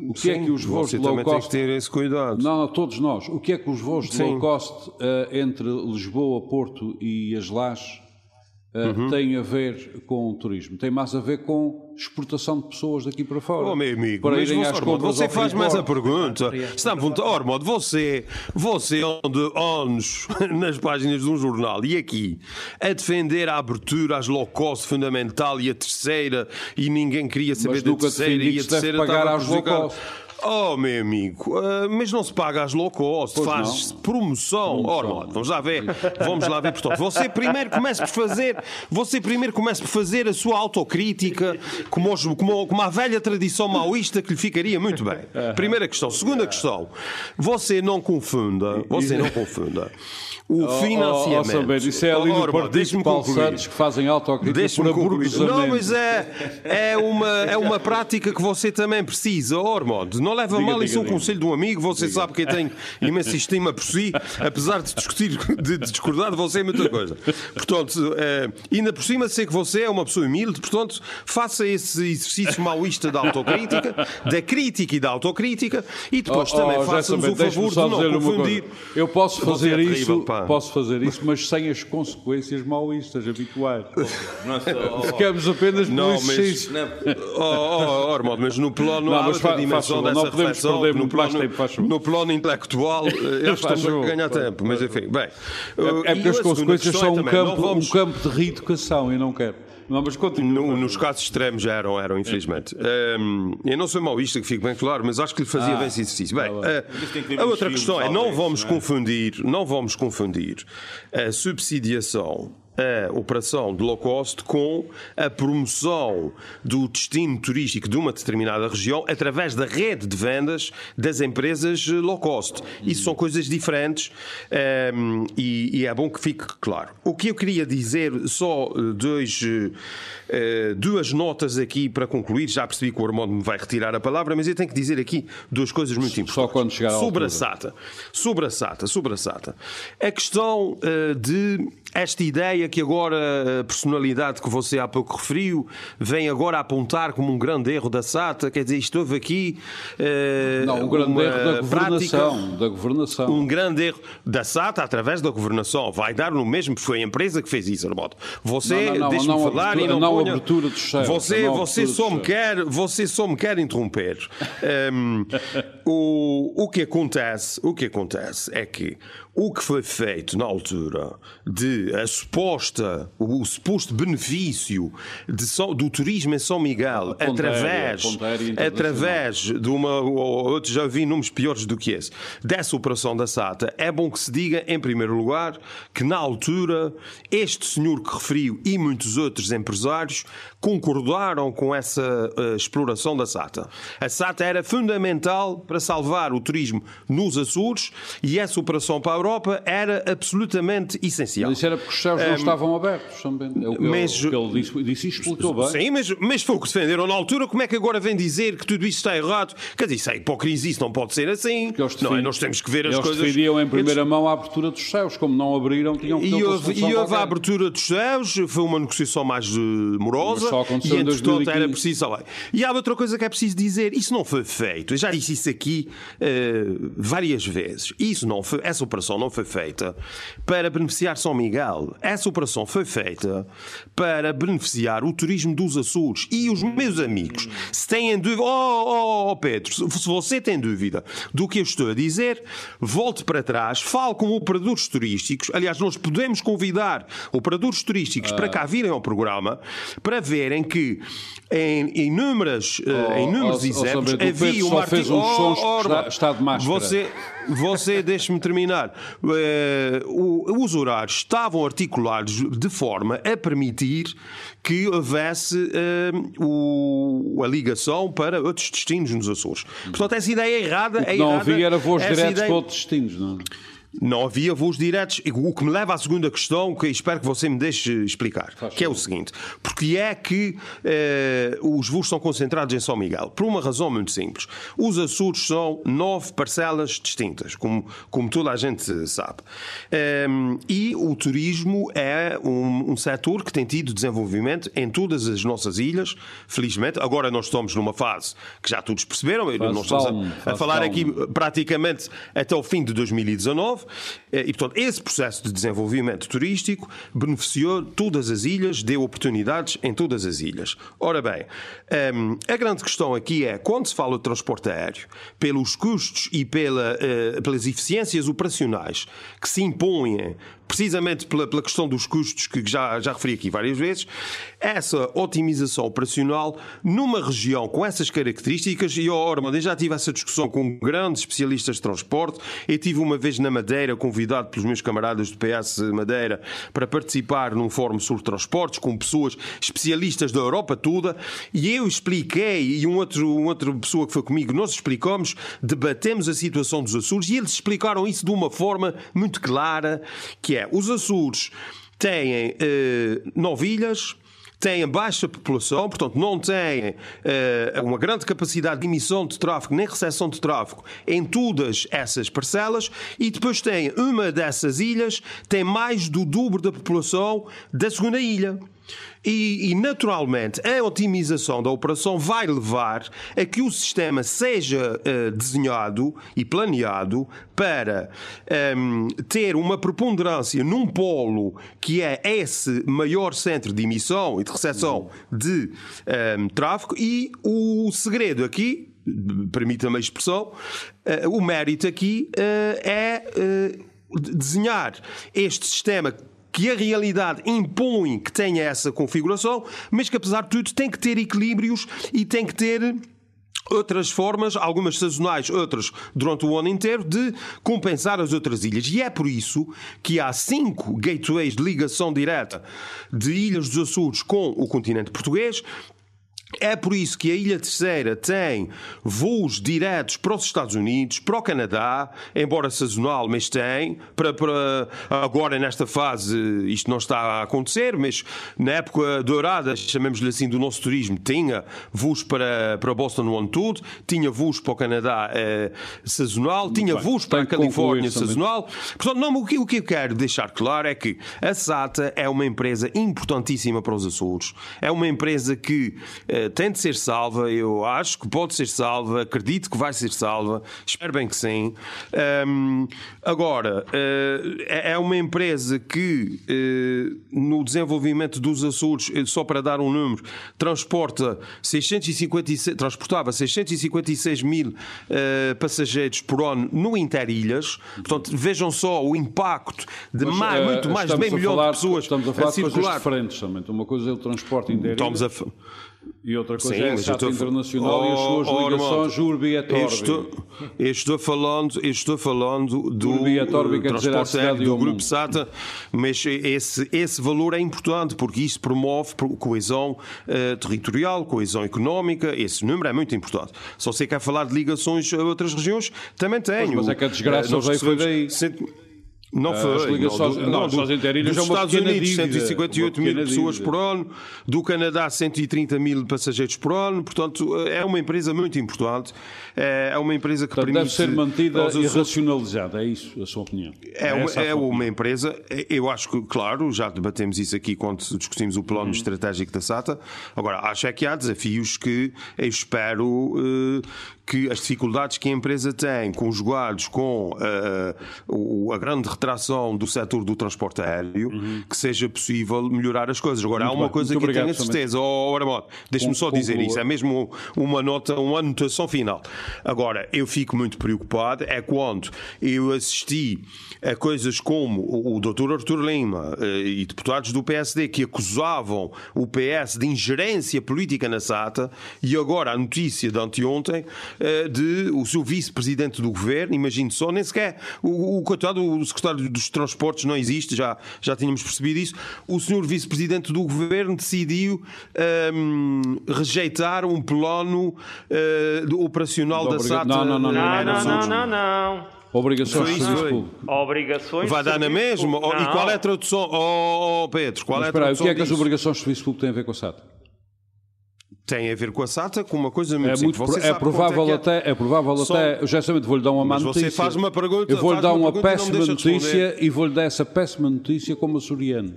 [SPEAKER 6] O que é Sim, é que os voos de low cost. Tem que ter esse cuidado.
[SPEAKER 2] Não, não, todos nós. O que é que os voos de Sim. low cost uh, entre Lisboa, Porto e as Lajes uhum. tem a ver com o turismo, tem mais a ver com exportação de pessoas daqui para fora.
[SPEAKER 6] Oh, meu amigo, para irem às Ormond, você faz mais a pergunta. Está muito. Ormond, você, você onde anos *laughs* nas páginas de um jornal e aqui a defender a abertura às low cost fundamental e a terceira e ninguém queria saber da terceira e a terceira
[SPEAKER 2] pagar às low cost.
[SPEAKER 6] Oh, meu amigo, ah, mas não se paga as low cost, faz promoção. Ora, vamos lá ver, vamos lá ver, portanto, você primeiro começa por fazer, você primeiro começa por fazer a sua autocrítica, como, os- como, como a velha tradição maoísta que lhe ficaria muito bem. *laughs* Primeira questão. Segunda questão, você não confunda, você não confunda o
[SPEAKER 2] Oh, oh,
[SPEAKER 6] financiamento.
[SPEAKER 2] oh, São Bento, isso é ali
[SPEAKER 6] Ora,
[SPEAKER 2] no Paulo. Santos que fazem autocrítica
[SPEAKER 6] Deixe-me
[SPEAKER 2] por aburguesamento.
[SPEAKER 6] Não, mas é, é, uma, é uma prática que você também precisa, Ormond. Não leva
[SPEAKER 2] Diga,
[SPEAKER 6] mal isso
[SPEAKER 2] diga,
[SPEAKER 6] é um
[SPEAKER 2] diga.
[SPEAKER 6] conselho de um amigo. Você sabe que eu tenho imensa estima por si, apesar de discutir, de discordar de você é muita coisa. Portanto, eh, ainda por cima, sei que você é uma pessoa humilde, portanto, faça esse exercício maoísta da autocrítica, da crítica e da autocrítica, e depois
[SPEAKER 2] Oh,
[SPEAKER 6] também
[SPEAKER 2] oh,
[SPEAKER 6] faça-nos o favor de não confundir.
[SPEAKER 2] Eu posso
[SPEAKER 6] Você
[SPEAKER 2] fazer
[SPEAKER 6] é terrível,
[SPEAKER 2] isso, posso fazer isso, mas sem as consequências maoístas habituais. *laughs*
[SPEAKER 4] Nossa,
[SPEAKER 2] Ficamos apenas
[SPEAKER 6] Não,
[SPEAKER 2] pelo
[SPEAKER 6] mas-
[SPEAKER 2] exercício.
[SPEAKER 6] Oh, oh, oh, Armando, mas no plano
[SPEAKER 2] Não,
[SPEAKER 6] há
[SPEAKER 2] mas
[SPEAKER 6] outra
[SPEAKER 2] fa-
[SPEAKER 6] dimensão dessa
[SPEAKER 2] não podemos
[SPEAKER 6] reflexão,
[SPEAKER 2] perder
[SPEAKER 6] no plano,
[SPEAKER 2] tempo, faz
[SPEAKER 6] no plano intelectual, eh, eles
[SPEAKER 2] Faz
[SPEAKER 6] estão a ganhar tempo, mas enfim, bem.
[SPEAKER 2] É, é porque as consequências são um campo, um campo de reeducação e não quero. Não, mas continua.
[SPEAKER 6] No- nos casos extremos já eram, eram infelizmente. Um, eu não sou maoísta, que fique bem claro, mas acho que lhe fazia
[SPEAKER 2] Ah,
[SPEAKER 6] bem esse exercício. Bem,
[SPEAKER 4] que ver
[SPEAKER 6] eh, a
[SPEAKER 4] menos
[SPEAKER 6] outra questão é: não vamos
[SPEAKER 4] é?
[SPEAKER 6] confundir, não vamos confundir a subsidiação, a operação de low cost com a promoção do destino turístico de uma determinada região através da rede de vendas das empresas eh, low cost. Isso são coisas diferentes um, e, e é bom que fique claro. O que eu queria dizer, só eh, dois, eh, duas notas aqui para concluir. Já percebi que o Armando me vai retirar a palavra, mas eu tenho que dizer aqui duas coisas muito importantes.
[SPEAKER 2] quando chegar à
[SPEAKER 6] Sobre a. SATA. Sobre a SATA, sobre a SATA. A questão eh, de esta ideia que agora a personalidade que você há pouco referiu vem agora apontar como um grande erro da SATA, quer dizer, isto houve aqui eh,
[SPEAKER 2] Não, um grande erro da
[SPEAKER 6] prática-
[SPEAKER 2] governação. Da governação.
[SPEAKER 6] um grande erro da SATA através da governação. Vai dar no mesmo, porque foi a empresa que fez isso, Armando. Você,
[SPEAKER 2] não
[SPEAKER 6] falar
[SPEAKER 2] abertura-
[SPEAKER 6] e não,
[SPEAKER 2] não
[SPEAKER 6] ponha-
[SPEAKER 2] abertura dos
[SPEAKER 6] Você,
[SPEAKER 2] não
[SPEAKER 6] você, só me quer, você só me quer interromper. Hum, *laughs* o, o que acontece, o que acontece é que o que foi feito na altura de a suposta, o, o suposto benefício de do turismo em São Miguel através, através de uma, ou outros já vi números piores do que esse, dessa operação da SATA, é bom que se diga, em primeiro lugar, que na altura este senhor que referiu e muitos outros empresários concordaram com essa eh, exploração da SATA. A SATA era fundamental para salvar o turismo nos Açores e essa operação para a Europa era absolutamente essencial.
[SPEAKER 2] Mas isso era porque os céus não estavam abertos também. É o que
[SPEAKER 6] mas-
[SPEAKER 2] ele, ele disse, disse e explicou bem.
[SPEAKER 6] Sim, mas, mas foi o que defenderam na altura. Como é que agora vem dizer que tudo isso está errado? Quer dizer, isso é hipocrisia, isso não pode ser assim.
[SPEAKER 2] Eles
[SPEAKER 6] Não é? Nós temos que ver as
[SPEAKER 2] eles
[SPEAKER 6] coisas.
[SPEAKER 2] defendiam em primeira
[SPEAKER 6] Eles-
[SPEAKER 2] mão a abertura dos céus. Como não abriram, tinham que ter
[SPEAKER 6] E houve, e houve a abertura dos céus, foi uma negociação mais eh, morosa.
[SPEAKER 2] Só aconteceu
[SPEAKER 6] e
[SPEAKER 2] em
[SPEAKER 6] entretanto
[SPEAKER 2] 2015.
[SPEAKER 6] era preciso. bem. E há outra coisa que é preciso dizer: isso não foi feito. Eu já disse isso aqui eh, várias vezes. Isso não foi, essa operação não foi feita para beneficiar São Miguel. Essa operação foi feita para beneficiar o turismo dos Açores. E os meus amigos, se têm dúvida. Oh, oh, oh, Pedro, se você tem dúvida do que eu estou a dizer, volte para trás, fale com operadores turísticos. Aliás, nós podemos convidar operadores turísticos para cá virem ao programa para verem que em inúmeras, eh, em inúmeros
[SPEAKER 2] oh, oh,
[SPEAKER 6] exemplos
[SPEAKER 2] São Bento, o
[SPEAKER 6] havia uma
[SPEAKER 2] só fez
[SPEAKER 6] arti-
[SPEAKER 2] uns sons
[SPEAKER 6] Oh,
[SPEAKER 2] está- está de máscara.
[SPEAKER 6] Você, você deixe-me terminar. O- os horários estavam articulados de forma a permitir que houvesse eh, o- a ligação para outros destinos nos Açores. Portanto, essa ideia é errada. é
[SPEAKER 2] Não
[SPEAKER 6] errada.
[SPEAKER 2] havia era voos diretos
[SPEAKER 6] ideia-
[SPEAKER 2] para outros destinos, não é?
[SPEAKER 6] Não havia voos diretos. O que me leva à segunda questão, que espero que você me deixe explicar, que é o seguinte: porque é que eh, os voos são concentrados em São Miguel? Por uma razão muito simples. Os Açores são nove parcelas distintas, como, como toda a gente sabe. Ehm, e o turismo é um, um setor que tem tido desenvolvimento em todas as nossas ilhas, felizmente. Agora nós estamos numa fase que já todos perceberam, nós estamos a, a
[SPEAKER 2] faz
[SPEAKER 6] falar aqui praticamente até o fim de 2019. Eh, E, portanto, esse processo de desenvolvimento turístico beneficiou todas as ilhas, deu oportunidades em todas as ilhas. Ora bem, ehm, a grande questão aqui é, quando se fala de transporte aéreo, pelos custos e pela, eh, pelas eficiências operacionais que se impõem precisamente pela, pela questão dos custos que já, já referi aqui várias vezes, essa otimização operacional numa região com essas características, e oh, Ormond, eu já tive essa discussão com grandes especialistas de transporte, eu tive uma vez na Madeira, convidado pelos meus camaradas do PS Madeira, para participar num fórum sobre transportes, com pessoas especialistas da Europa toda, e eu expliquei, e um outro, uma outra pessoa que foi comigo, nós explicamos, debatemos a situação dos Açores, e eles explicaram isso de uma forma muito clara, que é, os Açores têm eh, nove ilhas, têm baixa população, portanto não têm eh, uma grande capacidade de emissão de tráfego nem recepção de tráfego em todas essas parcelas e depois têm uma dessas ilhas tem mais do dobro da população da segunda ilha. E, e, naturalmente a otimização da operação vai levar a que o sistema seja uh, desenhado e planeado para um, ter uma preponderância num polo que é esse maior centro de emissão e de recepção de um, tráfego e o segredo aqui permita-me a expressão, uh, o mérito aqui uh, é desenhar este sistema que a realidade impõe que tenha essa configuração, mas que apesar de tudo tem que ter equilíbrios e tem que ter outras formas, algumas sazonais, outras durante o ano inteiro, de compensar as outras ilhas. E é por isso que há cinco gateways de ligação direta de Ilhas dos Açores com o continente português, é por isso que a Ilha Terceira tem voos diretos para os Estados Unidos, para o Canadá, embora sazonal, mas tem. Para, para, agora, nesta fase, isto não está a acontecer, mas na época dourada, chamemos-lhe assim, do nosso turismo, tinha voos para, para Boston no ano todo, tinha voos para o Canadá eh, sazonal, Muito tinha bem. voos para a Califórnia sazonal. Portanto, não, o, que, o que eu quero deixar claro é que a SATA é uma empresa importantíssima para os Açores. É uma empresa que eh, tem de ser salva, eu acho que pode ser salva, acredito que vai ser salva, espero bem que sim. Um, agora, uh, é uma empresa que uh, no desenvolvimento dos Açores, só para dar um número, transporta 656, transportava 656 mil passageiros por ano no Interilhas. Portanto, vejam só o impacto de Mas, mais, muito mais de meio milhão
[SPEAKER 2] falar,
[SPEAKER 6] de pessoas
[SPEAKER 2] estamos a falar
[SPEAKER 6] a circular.
[SPEAKER 2] de coisas diferentes também. Uma coisa é o transporte interilhas.
[SPEAKER 6] Estamos a
[SPEAKER 2] e outra coisa
[SPEAKER 6] Sim,
[SPEAKER 2] é a SATA
[SPEAKER 6] estou a-
[SPEAKER 2] Internacional e as
[SPEAKER 6] Oh,
[SPEAKER 2] suas
[SPEAKER 6] oh,
[SPEAKER 2] ligações
[SPEAKER 6] irmão,
[SPEAKER 2] Urbi e
[SPEAKER 6] Eu estou, eu estou falando, eu estou falando do
[SPEAKER 2] Urbi et Orbi quer dizer
[SPEAKER 6] transporte
[SPEAKER 2] cidade
[SPEAKER 6] do Grupo. SATA, mas esse, esse valor é importante porque isso promove pro- coesão eh, territorial, coesão económica, esse número é muito importante. Se você quer falar de ligações a outras regiões, também tenho.
[SPEAKER 2] mas é que a desgraça
[SPEAKER 6] nós
[SPEAKER 2] veio foi
[SPEAKER 6] recebemos cento- Não foi.
[SPEAKER 2] as ligações-
[SPEAKER 6] não,
[SPEAKER 2] não,
[SPEAKER 6] do-
[SPEAKER 2] interilhas
[SPEAKER 6] dos
[SPEAKER 2] é
[SPEAKER 6] Estados Unidos,
[SPEAKER 2] dívida,
[SPEAKER 6] 158
[SPEAKER 2] uma
[SPEAKER 6] mil pessoas
[SPEAKER 2] dívida.
[SPEAKER 6] por ano, do Canadá 130 mil passageiros por ano, portanto é uma empresa muito importante, é uma empresa que
[SPEAKER 2] Portanto,
[SPEAKER 6] permite...
[SPEAKER 2] deve ser mantida e racionalizada, é isso a sua opinião.
[SPEAKER 6] é, uma,
[SPEAKER 2] essa a
[SPEAKER 6] é uma empresa, eu acho que, claro, já debatemos isso aqui quando discutimos o
[SPEAKER 2] Uhum.
[SPEAKER 6] plano estratégico da SATA. Agora, acho é que há desafios que eu espero eh, que as dificuldades que a empresa tem, conjugados com o- a grande retração do setor do transporte aéreo, que seja possível melhorar as coisas. Agora, há
[SPEAKER 2] Uhum. Muito
[SPEAKER 6] uma
[SPEAKER 2] bem.
[SPEAKER 6] coisa que eu tenho a
[SPEAKER 2] obrigado,
[SPEAKER 6] certeza, oh, Aramon, deixe-me só dizer isso, é mesmo uma nota, uma anotação final. Agora, eu fico muito preocupado é quando eu assisti a coisas como o, Dr. Artur Lima eh, e deputados do PSD que acusavam o PS de ingerência política na SATA e agora a notícia de anteontem eh, de o seu vice-presidente do governo, imagine só, nem sequer o, o coitado, o secretário dos transportes não existe, já, já tínhamos percebido isso. O senhor vice-presidente do governo decidiu ehm, rejeitar um plano do- operacional Da.
[SPEAKER 2] Não, não, não,
[SPEAKER 3] Não, não,
[SPEAKER 6] nos
[SPEAKER 3] não, não, não.
[SPEAKER 2] Obrigações de serviço público.
[SPEAKER 3] Obrigações.
[SPEAKER 6] Vai dar na mesma? Oh, E qual é a tradução? Oh, oh, Pedro, qual
[SPEAKER 2] Mas
[SPEAKER 6] é a
[SPEAKER 2] espera aí, o
[SPEAKER 6] tradução
[SPEAKER 2] que é que as obrigações de serviço público têm a ver com a SATA?
[SPEAKER 6] Tem a ver com a SATA, com uma coisa muito
[SPEAKER 2] É,
[SPEAKER 6] simples.
[SPEAKER 2] muito, é provável
[SPEAKER 6] é que é?
[SPEAKER 2] até, é provável
[SPEAKER 6] Só-
[SPEAKER 2] até, eu já sabendo vou-lhe dar uma má
[SPEAKER 6] Mas você
[SPEAKER 2] notícia.
[SPEAKER 6] faz uma pergunta-
[SPEAKER 2] eu vou-lhe dar
[SPEAKER 6] uma
[SPEAKER 2] uma péssima notícia e vou-lhe dar essa péssima notícia como açoriano.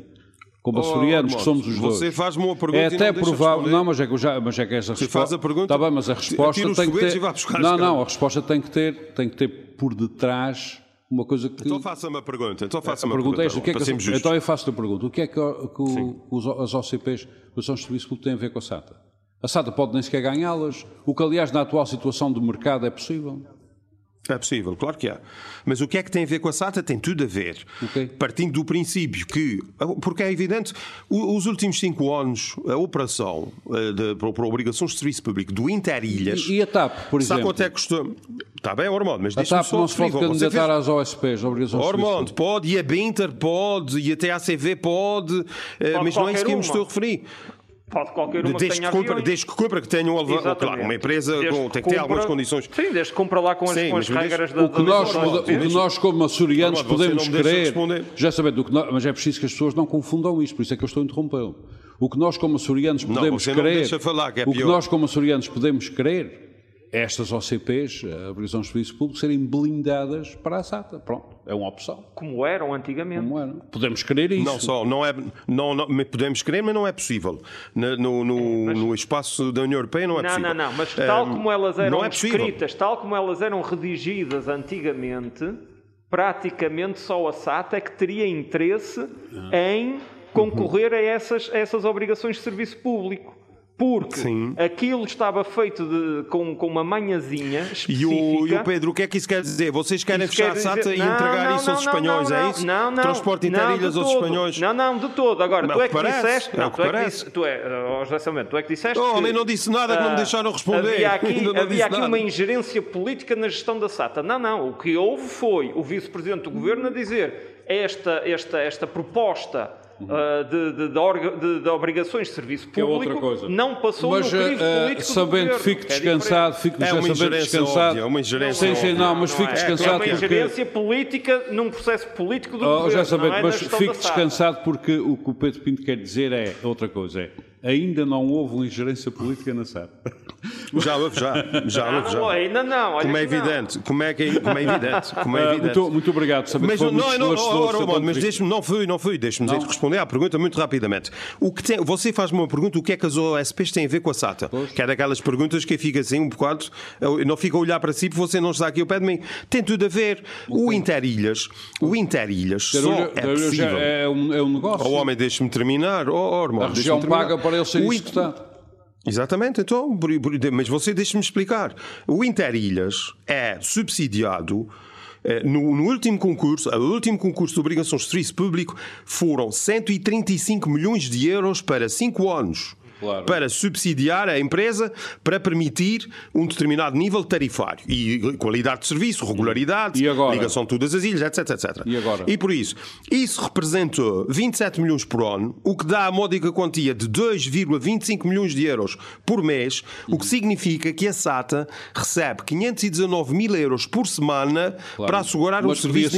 [SPEAKER 2] Como
[SPEAKER 6] Oh,
[SPEAKER 2] açorianos, que somos os dois.
[SPEAKER 6] você faz-me uma pergunta
[SPEAKER 2] É até provável. Não, mas é que, já, mas é que essa resposta.
[SPEAKER 6] faz a pergunta,
[SPEAKER 2] Está bem, mas a resposta tem que ter. não, não, a resposta tem que ter, tem que ter por detrás uma coisa que.
[SPEAKER 6] Então faça-me a pergunta. Então faça
[SPEAKER 2] a
[SPEAKER 6] uma
[SPEAKER 2] pergunta é que é que, então eu faço-lhe a pergunta: o que é que, que o- os, as OCPs, os Ações de Serviço Público, têm a ver com a SATA? A SATA pode nem sequer ganhá-las, o que, aliás, na atual situação do mercado é possível.
[SPEAKER 6] É possível, claro que é. Mas o que é que tem a ver com a SATA? Tem tudo a ver.
[SPEAKER 2] Ok.
[SPEAKER 6] Partindo do princípio que, porque é evidente, os últimos cinco anos, a operação eh, de, para, obrigações de serviço público do Interilhas.
[SPEAKER 2] E, e a TAP, por
[SPEAKER 6] Sabe
[SPEAKER 2] exemplo?
[SPEAKER 6] quanto é que custou? Está bem, Ormond, mas
[SPEAKER 2] A
[SPEAKER 6] deixa-me
[SPEAKER 2] TAP
[SPEAKER 6] só
[SPEAKER 2] não se pode candidatar às OSPs, obrigações de
[SPEAKER 6] Ormond,
[SPEAKER 2] serviço.
[SPEAKER 6] pode, e a Binter pode, e a TACV pode, eh,
[SPEAKER 3] Pode
[SPEAKER 6] mas não é isso que eu me estou a referir.
[SPEAKER 3] Pode qualquer uma que
[SPEAKER 6] Desde
[SPEAKER 3] tenha
[SPEAKER 6] que, compra, desde que compra que tenha um elevador. Claro, uma empresa com, tem que ter
[SPEAKER 3] compra-
[SPEAKER 6] algumas condições.
[SPEAKER 3] Sim, desde que compra lá com as,
[SPEAKER 6] Sim,
[SPEAKER 3] com as regras da
[SPEAKER 2] O que, nós,
[SPEAKER 3] da
[SPEAKER 2] o que nós, como açorianos, podemos
[SPEAKER 6] não
[SPEAKER 2] querer. Já sabendo, o que nós- mas é preciso que as pessoas não confundam isto, por isso é que eu estou a interrompê-lo. O que nós, como açorianos,
[SPEAKER 6] Não,
[SPEAKER 2] podemos
[SPEAKER 6] não
[SPEAKER 2] querer.
[SPEAKER 6] deixa falar, que é
[SPEAKER 2] o que nós, como açorianos, podemos querer estas OCPs, a Obrigação de Serviço Público, serem blindadas para a SATA. Pronto, é uma opção.
[SPEAKER 3] Como eram antigamente.
[SPEAKER 2] Como era. Podemos querer isso.
[SPEAKER 6] Não só, não é, não, não- mas podemos querer, mas não é possível. No, no, no espaço da União Europeia não é
[SPEAKER 3] Não,
[SPEAKER 6] possível.
[SPEAKER 3] não, não, mas tal
[SPEAKER 6] Ahm,
[SPEAKER 3] como elas eram
[SPEAKER 6] não é
[SPEAKER 3] escritas, tal como elas eram redigidas antigamente, praticamente só a SATA é que teria interesse em concorrer a essas, a essas obrigações de serviço público. Porque
[SPEAKER 6] Sim.
[SPEAKER 3] aquilo estava feito de- com, com uma manhãzinha
[SPEAKER 6] E
[SPEAKER 3] específica.
[SPEAKER 6] o, e o Pedro, o que é que isso quer dizer? Vocês querem
[SPEAKER 3] Isso
[SPEAKER 6] fechar
[SPEAKER 3] quer
[SPEAKER 6] a SATA
[SPEAKER 3] dizer-
[SPEAKER 6] e
[SPEAKER 3] Não,
[SPEAKER 6] entregar
[SPEAKER 3] não,
[SPEAKER 6] isso
[SPEAKER 3] não,
[SPEAKER 6] aos
[SPEAKER 3] não,
[SPEAKER 6] espanhóis,
[SPEAKER 3] não,
[SPEAKER 6] é
[SPEAKER 3] não,
[SPEAKER 6] isso?
[SPEAKER 3] Não, não.
[SPEAKER 6] Transporte
[SPEAKER 3] não,
[SPEAKER 6] interilhas aos espanhóis.
[SPEAKER 3] Não, não, de todo. Agora, tu
[SPEAKER 6] é
[SPEAKER 3] é que
[SPEAKER 6] parece,
[SPEAKER 3] disseste.
[SPEAKER 6] é
[SPEAKER 3] Não,
[SPEAKER 6] o que
[SPEAKER 3] tu é que
[SPEAKER 6] parece.
[SPEAKER 3] disse, tu é, José Samento, tu é que disseste.
[SPEAKER 6] Oh,
[SPEAKER 3] que,
[SPEAKER 6] homem, não disse nada que não me
[SPEAKER 3] ah,
[SPEAKER 6] deixaram responder.
[SPEAKER 3] Havia *laughs* aqui,
[SPEAKER 6] não
[SPEAKER 3] havia aqui uma ingerência política na gestão da SATA. Não, não. O que houve foi o vice-presidente do governo a dizer esta, esta, esta proposta. Ah, de, de, de, orga- de- de obrigações de serviço
[SPEAKER 2] é outra
[SPEAKER 3] público
[SPEAKER 2] coisa.
[SPEAKER 3] não passou
[SPEAKER 2] Mas,
[SPEAKER 3] no crivo
[SPEAKER 2] eh,
[SPEAKER 3] político do
[SPEAKER 2] sabendo,
[SPEAKER 3] que é
[SPEAKER 2] descansado, fique
[SPEAKER 6] É
[SPEAKER 2] já
[SPEAKER 6] uma
[SPEAKER 2] sabendo
[SPEAKER 6] ingerência
[SPEAKER 2] descansado.
[SPEAKER 6] óbvia, é uma ingerência
[SPEAKER 2] Sim, sim, não, mas fique
[SPEAKER 3] é.
[SPEAKER 2] descansado
[SPEAKER 3] É uma
[SPEAKER 2] porque.
[SPEAKER 3] ingerência política num processo político do
[SPEAKER 2] Oh,
[SPEAKER 3] governo.
[SPEAKER 2] já sabendo,
[SPEAKER 3] não é
[SPEAKER 2] mas
[SPEAKER 3] SATA.
[SPEAKER 2] descansado porque o que o Pedro Pinto quer dizer é outra coisa. É, ainda não houve uma ingerência política na SAP. *laughs*
[SPEAKER 6] Já houve, já. Já
[SPEAKER 3] Ah,
[SPEAKER 6] houve,
[SPEAKER 3] não,
[SPEAKER 6] já.
[SPEAKER 3] ainda não. olha
[SPEAKER 6] Como é
[SPEAKER 3] que não.
[SPEAKER 6] evidente. Como é, que, como é evidente. Como é
[SPEAKER 2] Ah,
[SPEAKER 6] evidente.
[SPEAKER 2] muito, muito obrigado,
[SPEAKER 6] Mas não,
[SPEAKER 2] muito
[SPEAKER 6] não, não, ora, ora,
[SPEAKER 2] ponto de
[SPEAKER 6] mas deixe-me, não fui, não fui, deixe-me
[SPEAKER 2] Não?
[SPEAKER 6] responder à pergunta muito rapidamente. O que tem, você faz-me uma pergunta, o que é que as OSPs têm a ver com a SATA? Que é daquelas perguntas que fica assim um bocado, eu não fico a olhar para si porque você não está aqui ao pé de mim. Tem tudo a ver. O Interilhas, o Interilhas só é possível.
[SPEAKER 2] é, um, é um negócio.
[SPEAKER 6] O homem, deixe-me terminar. Oh, oh, irmão,
[SPEAKER 2] a
[SPEAKER 6] deixe-me
[SPEAKER 2] região
[SPEAKER 6] terminar.
[SPEAKER 2] paga para ele ser
[SPEAKER 6] O
[SPEAKER 2] executado.
[SPEAKER 6] Exatamente, então, mas você deixe-me explicar. O Interilhas é subsidiado. eh, No, no último concurso, o último concurso de obrigações de serviço público foram 135 milhões de euros para 5 anos.
[SPEAKER 2] Claro.
[SPEAKER 6] Para subsidiar a empresa para permitir um determinado nível tarifário e qualidade de serviço, regularidade, ligação de todas as ilhas, etc, etc.
[SPEAKER 2] E agora?
[SPEAKER 6] E por isso, isso representou 27 milhões por ano, o que dá a módica quantia de 2,25 milhões de euros por mês, o que significa que a SATA recebe 519 mil euros por semana
[SPEAKER 2] Claro.
[SPEAKER 6] para assegurar
[SPEAKER 2] Mas
[SPEAKER 6] um serviço de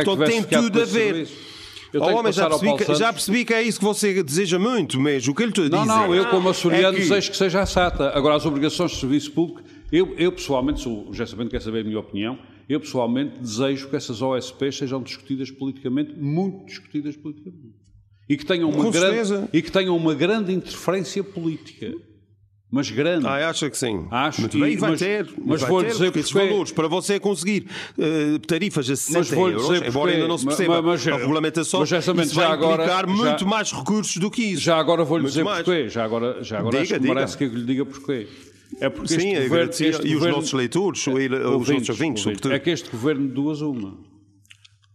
[SPEAKER 6] Então tem tudo a ver.
[SPEAKER 2] serviço. Eu
[SPEAKER 6] Oh, homem, já percebi, que, já percebi que é isso que você deseja muito, mas o que estou a dizer.
[SPEAKER 2] Não, não, eu como açoriano
[SPEAKER 6] é que-
[SPEAKER 2] desejo que seja a SATA. Agora, as obrigações de serviço público, eu, eu pessoalmente, se o José Sabendo quer saber a minha opinião, eu pessoalmente desejo que essas OSPs sejam discutidas politicamente, muito discutidas politicamente. E que tenham uma, grande, e que tenham uma grande interferência política. Mas grande.
[SPEAKER 6] Ah, acha que sim.
[SPEAKER 2] Acho,
[SPEAKER 6] Muito
[SPEAKER 2] e-
[SPEAKER 6] bem, vai
[SPEAKER 2] mas-
[SPEAKER 6] ter.
[SPEAKER 2] mas
[SPEAKER 6] vai
[SPEAKER 2] vou
[SPEAKER 6] ter,
[SPEAKER 2] dizer
[SPEAKER 6] porque esses valores, para você conseguir eh, tarifas a 60
[SPEAKER 2] Mas vou-lhe
[SPEAKER 6] euros,
[SPEAKER 2] dizer
[SPEAKER 6] embora ainda não se perceba
[SPEAKER 2] ma- mas-
[SPEAKER 6] a regulamentação,
[SPEAKER 2] mas essa-
[SPEAKER 6] isso
[SPEAKER 2] já
[SPEAKER 6] vai
[SPEAKER 2] agora- já-
[SPEAKER 6] muito mais recursos do que isso.
[SPEAKER 2] Já agora vou-lhe dizer
[SPEAKER 6] mais.
[SPEAKER 2] porquê. Já agora, já agora
[SPEAKER 6] Diga,
[SPEAKER 2] acho que
[SPEAKER 6] diga.
[SPEAKER 2] merece que eu lhe diga porquê. É porque
[SPEAKER 6] Sim,
[SPEAKER 2] este governo, este
[SPEAKER 6] e os
[SPEAKER 2] governo-
[SPEAKER 6] nossos leitores, ele- os
[SPEAKER 2] ouvintes,
[SPEAKER 6] nossos ouvintes, sobretudo.
[SPEAKER 2] É que este governo de duas uma.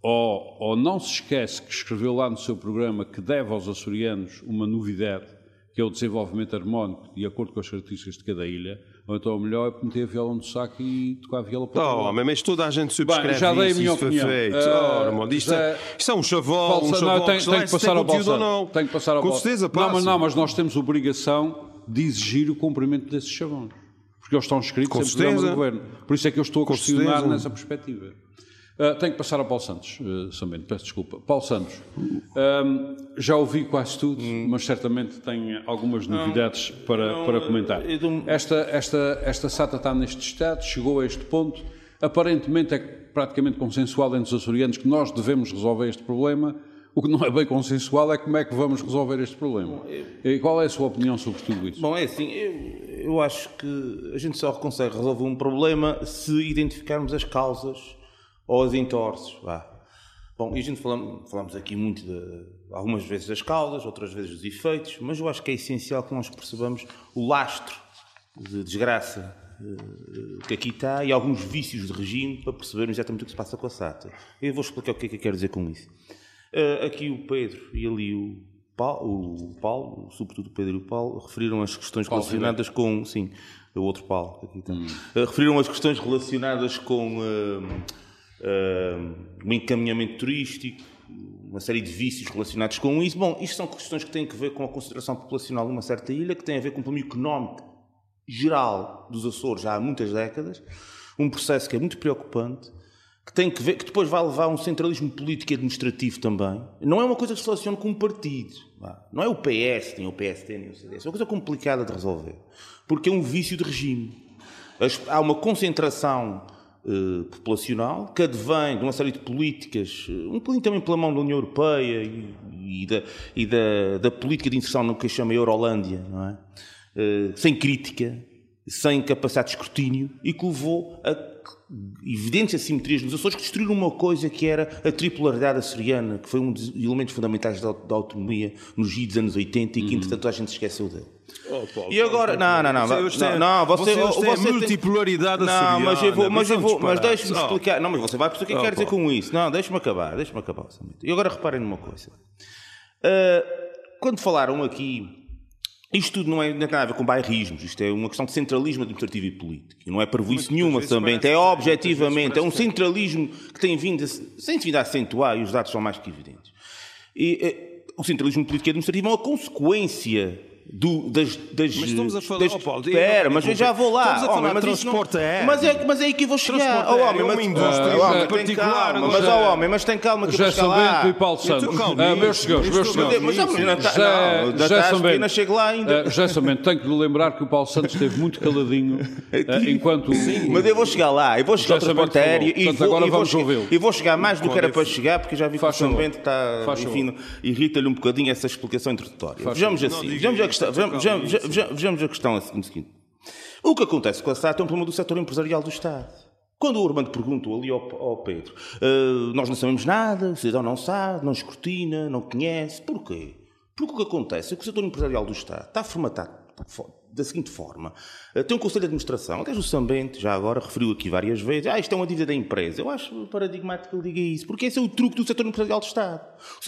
[SPEAKER 2] Ou, ou não se esquece que escreveu lá no seu programa que deve aos açorianos uma novidade, que é o desenvolvimento harmónico de acordo com as características de cada ilha, ou então o melhor é meter a viola no saco e tocar a viola para
[SPEAKER 6] Oh, homem, mas toda a gente subscreve
[SPEAKER 2] Bem, já dei a
[SPEAKER 6] isso,
[SPEAKER 2] minha
[SPEAKER 6] isso
[SPEAKER 2] opinião.
[SPEAKER 6] feito.
[SPEAKER 2] Ah,
[SPEAKER 6] oh, isto, é, isto é um chavão, um
[SPEAKER 2] não, tem,
[SPEAKER 6] que lá
[SPEAKER 2] que passar ao Santos.
[SPEAKER 6] não.
[SPEAKER 2] Tem que passar ao
[SPEAKER 6] Com certeza,
[SPEAKER 2] Santos. Não, mas
[SPEAKER 6] passa.
[SPEAKER 2] não, mas nós temos obrigação de exigir o cumprimento desses chavões. Porque eles estão escritos
[SPEAKER 6] Com
[SPEAKER 2] em programa do governo. Por isso é que eu estou a
[SPEAKER 6] Com
[SPEAKER 2] questionar
[SPEAKER 6] certeza.
[SPEAKER 2] nessa perspectiva. Ah, tenho que passar ao Paulo Santos, uh, Samento, peço desculpa. Paulo Santos, ahm, já ouvi quase tudo, mas certamente tem algumas novidades para,
[SPEAKER 7] não,
[SPEAKER 2] para comentar.
[SPEAKER 7] eu
[SPEAKER 2] Esta, esta, esta SATA está neste estado, chegou a este ponto. Aparentemente é praticamente consensual entre os açorianos que nós devemos resolver este problema. O que não é bem consensual é como é que vamos resolver este problema. E qual é a sua opinião sobre tudo isso?
[SPEAKER 7] Bom, é assim, eu, eu acho que a gente só consegue resolver um problema se identificarmos as causas ou as entorces. Vá. Bom, e a gente falamos, falamos aqui muito, de, algumas vezes das causas, outras vezes dos efeitos, mas eu acho que é essencial que nós percebamos o lastro de desgraça eh, que aqui está e alguns vícios de regime para percebermos exatamente o que se passa com a SATA. Eu vou explicar o que é que eu quero dizer com isso. Eh, aqui o Pedro e ali o Paulo, o Paulo, sobretudo o Pedro e o Paulo, referiram as questões
[SPEAKER 2] Paulo
[SPEAKER 7] relacionadas com. Sim, o outro Paulo, aqui está. Eh, referiram as questões relacionadas com o encaminhamento turístico, uma série de vícios relacionados com isso. Bom, isto são questões que têm que ver com a consideração populacional de uma certa ilha, que têm a ver com o problema económico geral dos Açores já há muitas décadas, um processo que é muito preocupante, que tem que ver, que depois vai levar a um centralismo político e administrativo também. Não é uma coisa que se relaciona com um partido. Não é o PS, nem o PST, nem o CDS. É uma coisa complicada de resolver. Porque é um vício de regime. Há uma concentração eh, populacional que advém de uma série de políticas, eh, um bocadinho também pela mão da União Europeia e, e da, e da- da política de inserção no que chama Eurolândia, não é? Eh, sem crítica, sem capacidade de escrutínio e que levou a evidentes assimetrias nos Açores que destruíram uma coisa que era a tripolaridade açoriana, que foi um dos elementos fundamentais da, da autonomia nos dos anos 80 e que, entretanto, a gente esqueceu dele. e agora, não, não, não,
[SPEAKER 6] Você
[SPEAKER 7] não,
[SPEAKER 6] tem-
[SPEAKER 7] não, você,
[SPEAKER 6] você tem
[SPEAKER 7] você tem-
[SPEAKER 6] multipolaridade
[SPEAKER 7] Não, mas eu vou, mas eu
[SPEAKER 6] é
[SPEAKER 7] vou, mas deixe-me
[SPEAKER 6] Oh.
[SPEAKER 7] explicar. Não, mas você vai perceber o que é que
[SPEAKER 6] Oh,
[SPEAKER 7] quer dizer
[SPEAKER 6] Paulo.
[SPEAKER 7] com isso. Não, deixe-me acabar, deixe-me acabar. E agora reparem numa coisa. Ah, quando falaram aqui, isto tudo não é, não tem nada a ver com bairrismos, isto é uma questão de centralismo administrativo e político. E não é parvoíce nenhuma também, é objetivamente, é um
[SPEAKER 6] parece
[SPEAKER 7] centralismo que tem vindo a, vindo a acentuar, e os dados são mais que evidentes. E, eh, o centralismo político e administrativo é uma consequência do, das, das.
[SPEAKER 6] Mas estamos a falar-
[SPEAKER 7] das-
[SPEAKER 6] oh, Paulo,
[SPEAKER 7] Espera,
[SPEAKER 6] eu-
[SPEAKER 7] mas eu já vou lá.
[SPEAKER 6] Estamos a falar
[SPEAKER 7] homem, mas não-
[SPEAKER 6] transporte aéreo.
[SPEAKER 7] Mas é, mas é aí que eu vou chegar.
[SPEAKER 6] Transporte
[SPEAKER 7] Oh, homem,
[SPEAKER 6] é
[SPEAKER 7] mas,
[SPEAKER 6] uma indústria
[SPEAKER 7] oh, homem,
[SPEAKER 6] particular,
[SPEAKER 7] calma, mas, oh, homem, mas tem calma que eu vou chegar lá.
[SPEAKER 2] Sambento e Paulo Santos.
[SPEAKER 6] Então, calma,
[SPEAKER 2] Ah, meus senhores, meus senhores.
[SPEAKER 7] Mas já- mas não,
[SPEAKER 2] Sambento.
[SPEAKER 7] pequena, chego lá ainda.
[SPEAKER 2] Ah, José tenho que lhe lembrar que o Paulo Santos esteve muito caladinho *laughs* ah, enquanto.
[SPEAKER 7] Mas eu vou chegar lá, eu vou chegar ao transporte
[SPEAKER 2] que
[SPEAKER 7] aéreo e vou,
[SPEAKER 2] agora
[SPEAKER 7] e vou
[SPEAKER 2] vamos
[SPEAKER 7] chegar-
[SPEAKER 2] ouvi-lo.
[SPEAKER 7] e vou chegar mais do que era para
[SPEAKER 6] é-
[SPEAKER 7] chegar, porque já vi que o São. Bento está, enfim, irrita-lhe um bocadinho essa explicação introdutória. Vejamos assim,
[SPEAKER 6] Não,
[SPEAKER 7] vejamos a questão,
[SPEAKER 6] isso,
[SPEAKER 7] vejamos, vejamos, vejamos, a questão assim, no seguinte. O que acontece com a SAT é um problema do setor empresarial do Estado. Quando o Armando perguntou ali ao, ao Pedro, "Ah, nós não sabemos nada, o cidadão não sabe, não escrutina, não conhece, porquê? Porque o que acontece é que o setor empresarial do Estado está formatado fo- da seguinte forma. Ah, Tem um Conselho de Administração, até o Sambente já agora referiu aqui várias vezes, ah, isto é uma dívida da empresa. Eu acho paradigmático que ele diga isso, porque esse é o truque do setor empresarial do Estado.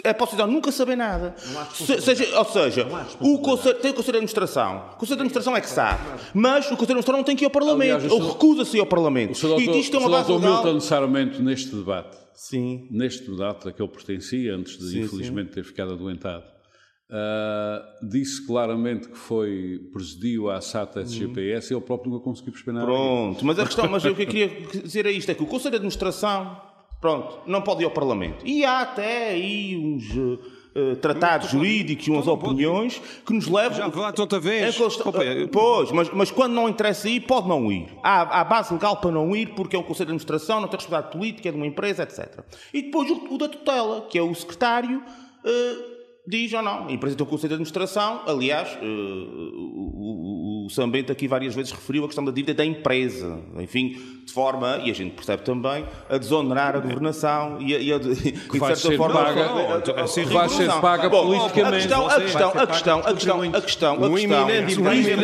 [SPEAKER 7] É cidadão nunca saber nada. Se- seja, ou seja, o Conselho, tem o Conselho de Administração. O Conselho de Administração é que sabe, mas o Conselho de Administração não tem que ir ao Parlamento,
[SPEAKER 2] Aliás,
[SPEAKER 7] ou recusa-se ir ao Parlamento.
[SPEAKER 2] O.
[SPEAKER 7] E isto é uma base legal.
[SPEAKER 2] Milton Sarmento, neste debate,
[SPEAKER 7] Sim.
[SPEAKER 2] neste debate a que ele pertencia, antes de
[SPEAKER 7] Sim,
[SPEAKER 2] infelizmente ter ficado adoentado, ah, disse claramente que foi presidiu à SATA SGPS e ele próprio nunca conseguiu perceber nada.
[SPEAKER 7] Pronto, mas a questão, mas o que eu queria *laughs* dizer é isto, é que o Conselho de Administração, pronto, não pode ir ao Parlamento. E há até aí uns eh, eh, tratados jurídicos e umas opiniões que nos levam...
[SPEAKER 6] Já lá tanta
[SPEAKER 7] É
[SPEAKER 6] vez.
[SPEAKER 7] Pois, mas, mas quando não interessa ir, pode não ir. Há, há base legal para não ir, porque é um Conselho de Administração, não tem responsabilidade política, é de uma empresa, etc. E depois o, o da tutela, que é o secretário, eh, diz ou não. A empresa tem um Conselho de Administração, aliás, eh, o, o, o Sambento aqui várias vezes referiu a questão da dívida da empresa. Enfim, de forma, e a gente percebe também, a desonerar a governação e a, e a *laughs* de, que
[SPEAKER 2] vai ser paga-
[SPEAKER 6] assim,
[SPEAKER 2] vai ser paga politicamente.
[SPEAKER 7] A questão, a questão, a questão, a questão, a questão, a
[SPEAKER 6] Um
[SPEAKER 7] questão,
[SPEAKER 6] economista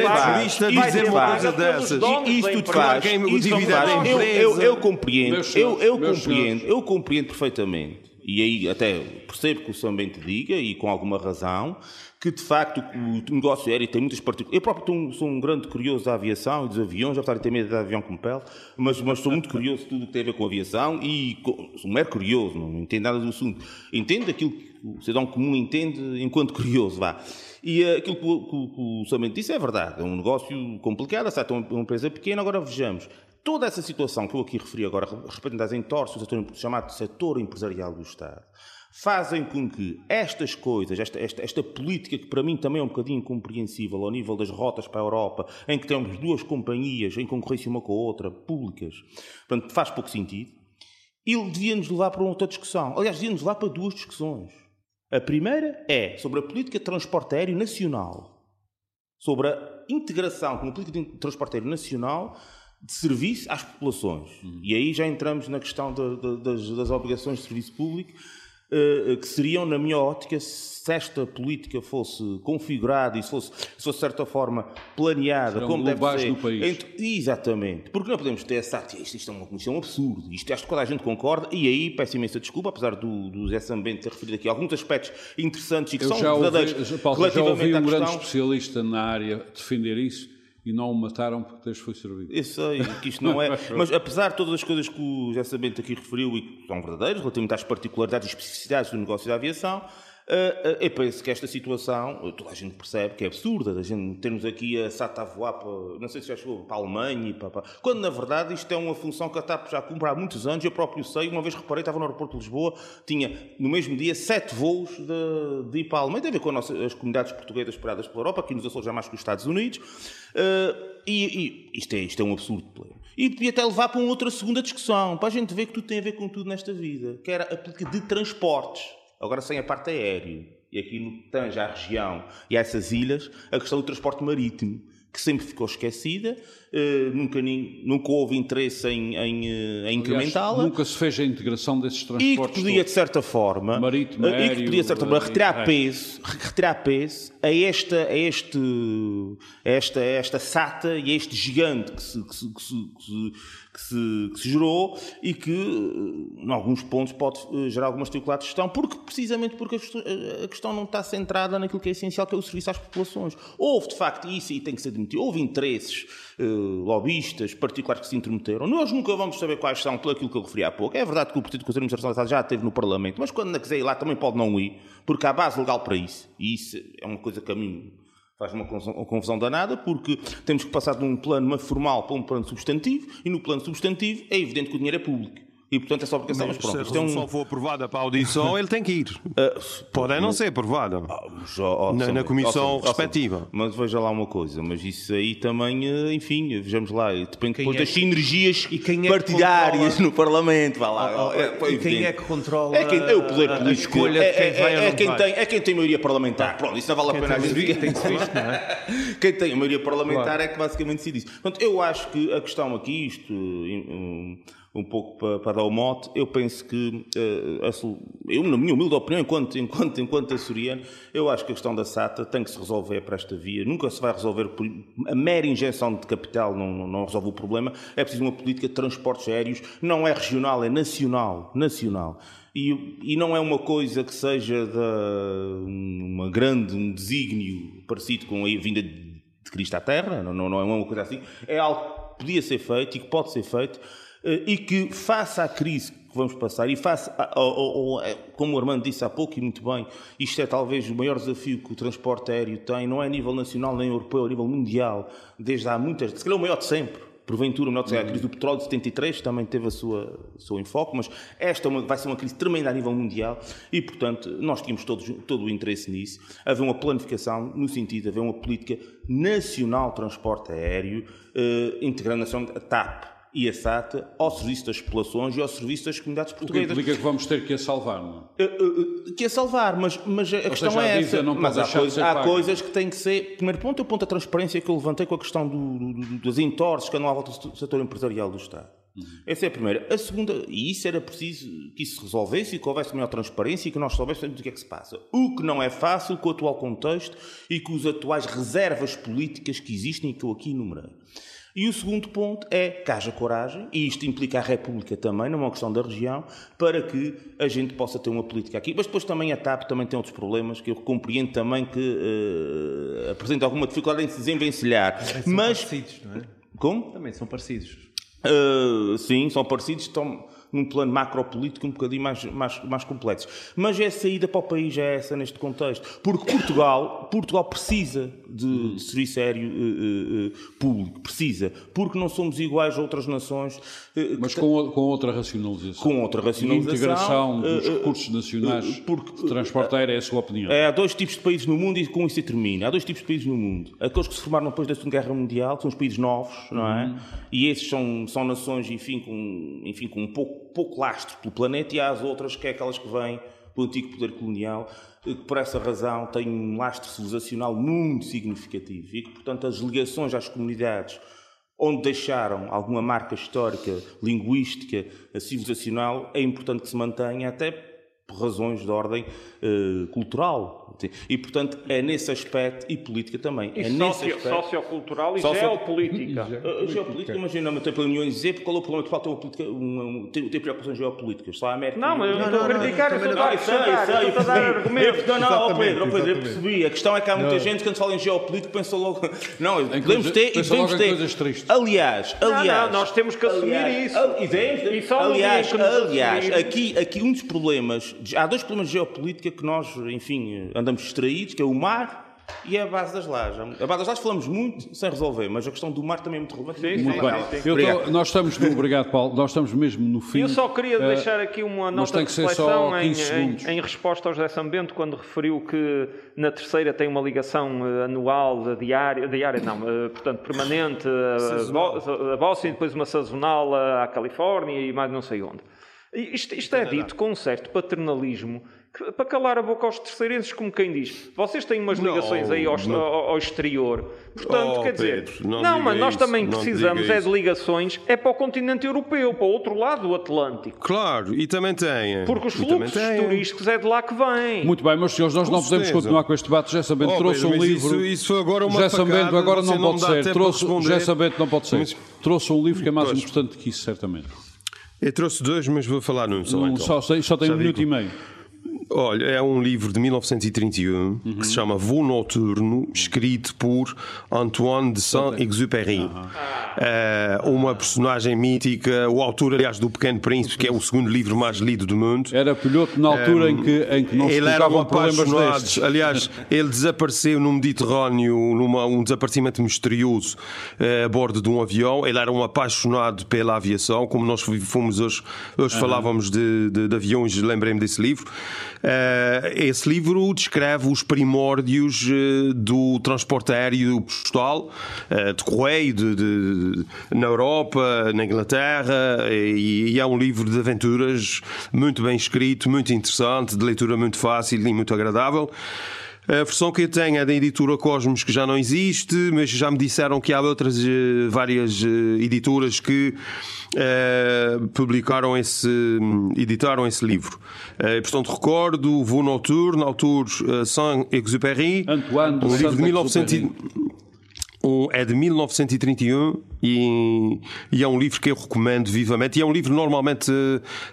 [SPEAKER 7] faz-
[SPEAKER 6] jurista dizer uma coisa dessas.
[SPEAKER 7] e Isto tudo faz,
[SPEAKER 6] o
[SPEAKER 7] Eu, eu,
[SPEAKER 6] empresa.
[SPEAKER 7] eu compreendo, eu, compreendo, eu compreendo perfeitamente, e aí até percebo que o Sambente diga, e com alguma razão, que de facto o negócio aéreo tem muitas particularidades. Eu próprio sou um, grande curioso da aviação e dos aviões, apesar de ter medo de avião como pele, mas, mas sou muito curioso de tudo o que tem a ver com aviação e sou um mero curioso, não entendo nada do assunto. Entendo aquilo que o cidadão comum entende enquanto curioso, vá. E eh, aquilo que o, que o- que o Sambento disse é verdade, é um negócio complicado, a é uma uma empresa pequena, agora vejamos. Toda essa situação que eu aqui referi agora, respeito das entorces, o setor, chamado setor empresarial do Estado, fazem com que estas coisas, esta, esta, esta política que para mim também é um bocadinho incompreensível ao nível das rotas para a Europa, em que temos duas companhias em concorrência uma com a outra, públicas, portanto faz pouco sentido, ele devia nos levar para outra discussão. Aliás, devia nos levar para duas discussões. A primeira é sobre a política de transporte aéreo nacional, sobre a integração com a política de transporte aéreo nacional de serviço às populações. E aí já entramos na questão da- da- das, das obrigações de serviço público, eh, que seriam, na minha ótica, se esta política fosse configurada e se fosse, se fosse de certa forma planeada,
[SPEAKER 2] Serão
[SPEAKER 7] como deve ser.
[SPEAKER 2] no país.
[SPEAKER 7] Exatamente. Porque não podemos ter essa. Isto, isto é uma comissão absurdo. Isto acho que toda a gente concorda. E aí peço imensa desculpa, apesar do, do Zé Sambente ter referido aqui alguns aspectos interessantes e que
[SPEAKER 2] Eu
[SPEAKER 7] são
[SPEAKER 2] ouvi,
[SPEAKER 7] verdadeiros
[SPEAKER 2] já- Paulo, já ouvi
[SPEAKER 7] relativamente
[SPEAKER 2] um grande especialista na área defender isso e não o mataram porque Deus foi servido.
[SPEAKER 7] Eu sei que isto não é. *laughs* Mas apesar de todas as coisas que o José Sabente aqui referiu e que são verdadeiras, relativamente às particularidades e especificidades do negócio da aviação, eh, eh, eu penso que esta situação, toda a gente percebe que é absurda, da gente termos aqui a SATA a voar para, não sei se já chegou, para a Alemanha, para, para- quando na verdade isto é uma função que a TAP já cumpre há muitos anos, eu próprio sei, uma vez reparei, estava no aeroporto de Lisboa, tinha no mesmo dia sete voos de, de ir para a Alemanha, tem a ver com a nossa- as comunidades portuguesas espalhadas pela Europa, aqui nos Açores já mais que os Estados Unidos, eh, e, e isto, é, isto é um absurdo pleno. E podia até levar para uma outra segunda discussão, para a gente ver que tudo tem a ver com tudo nesta vida, que era a política de transportes, agora sem a parte aéreo, e aqui no que tange à região e a essas ilhas, a questão do transporte marítimo, que sempre ficou esquecida, eh, nunca, nunca houve interesse em, em, eh, em incrementá-la.
[SPEAKER 2] Nunca se fez a integração desses
[SPEAKER 7] E
[SPEAKER 2] transportes.
[SPEAKER 7] que podia, de certa forma,
[SPEAKER 2] Marítimo,
[SPEAKER 7] eh, e que
[SPEAKER 2] aéreo,
[SPEAKER 7] podia, de certa forma, retirar
[SPEAKER 2] é.
[SPEAKER 7] peso, retirar peso a esta, a este, a esta, a esta sata e a este gigante que se, que se, que se, que se, que se- que se gerou e que, eh, em alguns pontos, pode eh, gerar algumas dificuldades de gestão, porque, precisamente porque a questão, a questão não está centrada naquilo que é essencial, que é o serviço às populações. Houve, de facto, e isso aí tem que ser admitido, houve interesses eh, lobistas particulares que se intrometeram. Nós nunca vamos saber quais são, pelo aquilo que eu referi há pouco. É verdade que o Partido Conservador Internacionalizado já esteve no Parlamento, mas quando quiser ir lá também pode não ir, porque há base legal para isso. E isso é uma coisa que a mim faz uma confusão- danada, porque temos que passar de um plano formal para um plano substantivo, e no plano substantivo é evidente que o dinheiro é público. E, portanto, é só obrigação. Mas
[SPEAKER 6] Se
[SPEAKER 7] pronto,
[SPEAKER 6] a
[SPEAKER 7] isto é um...
[SPEAKER 6] resolução for aprovada para a audição, ele tem que ir. *laughs*
[SPEAKER 7] Ah,
[SPEAKER 6] Pode é não ser aprovada.
[SPEAKER 7] Mas, ó,
[SPEAKER 6] Na- na comissão
[SPEAKER 7] ó,
[SPEAKER 6] respectiva.
[SPEAKER 7] Mas veja lá uma coisa, mas isso aí também, eh, enfim, vejamos lá, depende depois
[SPEAKER 5] é
[SPEAKER 7] das
[SPEAKER 5] que-
[SPEAKER 7] sinergias
[SPEAKER 5] e quem é que
[SPEAKER 7] partidárias
[SPEAKER 5] controla-
[SPEAKER 7] no Parlamento. Vá lá,
[SPEAKER 5] Oh, oh,
[SPEAKER 7] é,
[SPEAKER 5] e quem é que controla
[SPEAKER 7] é, quem, é o poder
[SPEAKER 5] a- a
[SPEAKER 7] político.
[SPEAKER 5] escolha de
[SPEAKER 7] é,
[SPEAKER 5] quem
[SPEAKER 7] é-
[SPEAKER 5] vai ou
[SPEAKER 7] é
[SPEAKER 5] não
[SPEAKER 7] quem
[SPEAKER 5] vai?
[SPEAKER 7] tem, é quem tem maioria parlamentar. Pronto, isso não vale a pena a gente
[SPEAKER 5] Tem- visto, não é? *laughs*
[SPEAKER 7] quem tem a maioria parlamentar é que basicamente decide isso. Portanto, eu acho que a questão aqui, isto um, um pouco para, para dar o mote, eu penso que, eh, eu, na minha humilde opinião, enquanto, *laughs* enquanto, enquanto açoriano, eu acho que a questão da SATA tem que se resolver para esta via. Nunca se vai resolver por a mera injeção de capital, não, não- resolve o problema. É preciso uma política de transportes aéreos, não é regional, é nacional. nacional. E, e não é uma coisa que seja da, uma grande, um desígnio parecido com a vinda de de Cristo à Terra, não, não, não é uma coisa assim. É algo que podia ser feito e que pode ser feito e que, face à crise que vamos passar e face, ao- eh, como o Armando disse há pouco e muito bem, isto é talvez o maior desafio que o transporte aéreo tem, não é a nível nacional nem europeu, é a nível mundial, desde há muitas, se calhar o maior de sempre. Porventura, o menor de sempre, a crise do petróleo de 73 também teve a sua, seu enfoque, mas esta é vai ser uma crise tremenda a nível mundial e, portanto, nós tínhamos todos, todo o interesse nisso. Haver uma planificação no sentido de haver uma política nacional de transporte aéreo, eh, integrando a TAP e a SATA ao serviço das populações e ao serviço das comunidades
[SPEAKER 2] O que
[SPEAKER 7] portuguesas.
[SPEAKER 2] implica que vamos ter que a salvar, não é?
[SPEAKER 7] Eh, eh, que é salvar, mas, mas a questão
[SPEAKER 2] seja, a
[SPEAKER 7] é essa. Mas há, coisa- há coisas que têm que ser. Primeiro ponto é o ponto da transparência que eu levantei com a questão do, do, das entorses que andam à volta do setor empresarial do Estado.
[SPEAKER 2] Uhum.
[SPEAKER 7] Essa é a primeira. A segunda, e isso era preciso que isso se resolvesse e que houvesse maior transparência e que nós soubéssemos o que é que se passa. O que não é fácil com o atual contexto e com as atuais reservas políticas que existem e que eu aqui enumerei. E o segundo ponto é que haja coragem, e isto implica a República também, não é uma questão da região, para que a gente possa ter uma política aqui. Mas depois também a TAP também tem outros problemas, que eu compreendo também que eh, apresenta alguma dificuldade em se desenvencilhar.
[SPEAKER 5] São
[SPEAKER 7] Mas.
[SPEAKER 5] parecidos, não é?
[SPEAKER 7] Como?
[SPEAKER 5] Também são parecidos.
[SPEAKER 7] Uh, sim, são parecidos, estão num plano macropolítico um bocadinho mais, mais, mais complexo. Mas é a saída para o país é essa neste contexto. Porque Portugal, Portugal precisa de, de serviço aéreo uh, uh, uh, público, precisa. Porque não somos iguais a outras nações.
[SPEAKER 2] Mas com, com outra racionalização.
[SPEAKER 7] Com outra racionalização,
[SPEAKER 2] E integração dos
[SPEAKER 7] eh, eh,
[SPEAKER 2] recursos nacionais
[SPEAKER 7] eh, porque-
[SPEAKER 2] de transporte aéreo é a sua opinião.
[SPEAKER 7] É, há dois tipos de países no mundo e com isso termina. Há dois tipos de países no mundo. Aqueles que se formaram depois da Segunda Guerra Mundial, que são os países novos, não é? E esses são, são nações, enfim, com, enfim, com um pouco, pouco lastro pelo planeta, e há as outras que é aquelas que vêm do antigo poder colonial, eh, que por essa razão têm um lastro civilizacional muito significativo e que, portanto, as ligações às comunidades onde deixaram alguma marca histórica, linguística, civilizacional, é importante que se mantenha até por razões de ordem eh, cultural. E, portanto, é nesse aspecto, e política também,
[SPEAKER 3] E
[SPEAKER 7] é nesse
[SPEAKER 3] socio-
[SPEAKER 7] aspecto...
[SPEAKER 3] sociocultural e
[SPEAKER 7] Socio-
[SPEAKER 3] geopolítica.
[SPEAKER 7] A, a geopolítica, imagina, não tem problema nenhum em dizer, porque qual é o problema de fato uma política, uma, um, tem, tem preocupações geopolíticas. Só a América.
[SPEAKER 3] Não, mas eu não
[SPEAKER 7] não,
[SPEAKER 3] estou a criticar, eu estou a
[SPEAKER 7] não,
[SPEAKER 3] dar
[SPEAKER 7] sei, sei,
[SPEAKER 3] argumentos.
[SPEAKER 7] Não, não, Pedro, Pedro, eu percebi. A questão é que há muita gente que quando fala em geopolítica pensa logo. Não, podemos ter. podemos ter.
[SPEAKER 2] coisas tristes.
[SPEAKER 7] Aliás,
[SPEAKER 3] Não,
[SPEAKER 7] aliás.
[SPEAKER 3] não, nós temos que assumir
[SPEAKER 7] aliás,
[SPEAKER 3] isso.
[SPEAKER 7] aliás, aliás aqui, aqui um dos problemas. Há dois problemas de geopolítica que nós, enfim, andamos distraídos, que é o mar. E a base das lajes. A base das lajes falamos muito sem resolver, mas a questão do mar também é muito relevante.
[SPEAKER 3] Sim,
[SPEAKER 2] Muito bem. tô- nós estamos no. Obrigado, Paulo. Nós estamos mesmo no fim.
[SPEAKER 3] Eu só queria
[SPEAKER 2] Eh,
[SPEAKER 3] deixar aqui uma nota de reflexão em,
[SPEAKER 2] 15 segundos.
[SPEAKER 3] em, em resposta ao José Sambento, quando referiu que na terceira tem uma ligação eh, anual, diária, diária não, eh, portanto permanente, a Bo- a Bósnia, e depois uma sazonal à Califórnia e mais não sei onde. Isto, isto é dito com um certo paternalismo que- para calar a boca aos terceirenses, como quem diz. Vocês têm umas ligações aí ao,
[SPEAKER 6] não.
[SPEAKER 3] ao- ao exterior. Portanto,
[SPEAKER 6] Oh,
[SPEAKER 3] quer dizer,
[SPEAKER 6] Pedro, não
[SPEAKER 3] não, mas nós
[SPEAKER 6] isso,
[SPEAKER 3] também
[SPEAKER 6] não
[SPEAKER 3] precisamos é de ligações, é para o continente europeu, para o outro lado do Atlântico.
[SPEAKER 6] Claro, e também tem.
[SPEAKER 3] Porque os
[SPEAKER 6] E
[SPEAKER 3] fluxos turísticos é de lá que vêm.
[SPEAKER 2] Muito bem, meus senhores, nós
[SPEAKER 6] Com
[SPEAKER 2] não podemos
[SPEAKER 6] certeza.
[SPEAKER 2] continuar com este debate. José Sambento
[SPEAKER 6] Oh,
[SPEAKER 2] trouxe
[SPEAKER 6] Pedro,
[SPEAKER 2] um livro.
[SPEAKER 6] isso- isso foi agora uma
[SPEAKER 2] José Sambento
[SPEAKER 6] facada,
[SPEAKER 2] agora não
[SPEAKER 6] não
[SPEAKER 2] pode ser. Trouxe, Sambento não pode ser.
[SPEAKER 6] Mas-
[SPEAKER 2] Trouxe um livro que é mais
[SPEAKER 6] Pois.
[SPEAKER 2] importante que isso, certamente.
[SPEAKER 6] Eu trouxe dois, mas vou falar num só.
[SPEAKER 2] Um
[SPEAKER 6] então.
[SPEAKER 2] só, só, tem um minuto e meio.
[SPEAKER 6] Olha, é um livro de 1931
[SPEAKER 2] Uhum.
[SPEAKER 6] que se chama Voo Noturno, escrito por Antoine de Saint-Exupéry. É uma personagem mítica, o autor, aliás, do Pequeno Príncipe, que é o segundo livro mais lido do mundo.
[SPEAKER 2] Era pilhoto na altura em, que, em que não se
[SPEAKER 6] Ele era um
[SPEAKER 2] problemas destes.
[SPEAKER 6] Aliás, ele desapareceu no Mediterrâneo, numa, um desaparecimento misterioso eh, a bordo de um avião. Ele era um apaixonado pela aviação, como nós fomos hoje, hoje falávamos de, de, de aviões, lembrei-me desse livro. Eh, esse livro descreve os primórdios eh, do transporte aéreo postal, eh, de correio, de, de- na Europa, na Inglaterra, e, e é um livro de aventuras muito bem escrito, muito interessante, de leitura muito fácil e muito agradável. A versão que eu tenho é da editora Cosmos, que já não existe, mas já me disseram que há outras eh, várias eh, editoras que eh, publicaram esse, editaram esse livro. Eh, portanto, recordo, Voo Noturno, autor uh, Saint-Exupéry, um livro de
[SPEAKER 2] Saint-Exupéry.
[SPEAKER 6] 1900 um- é de 1931 e, e é um livro que eu recomendo vivamente. E é um livro normalmente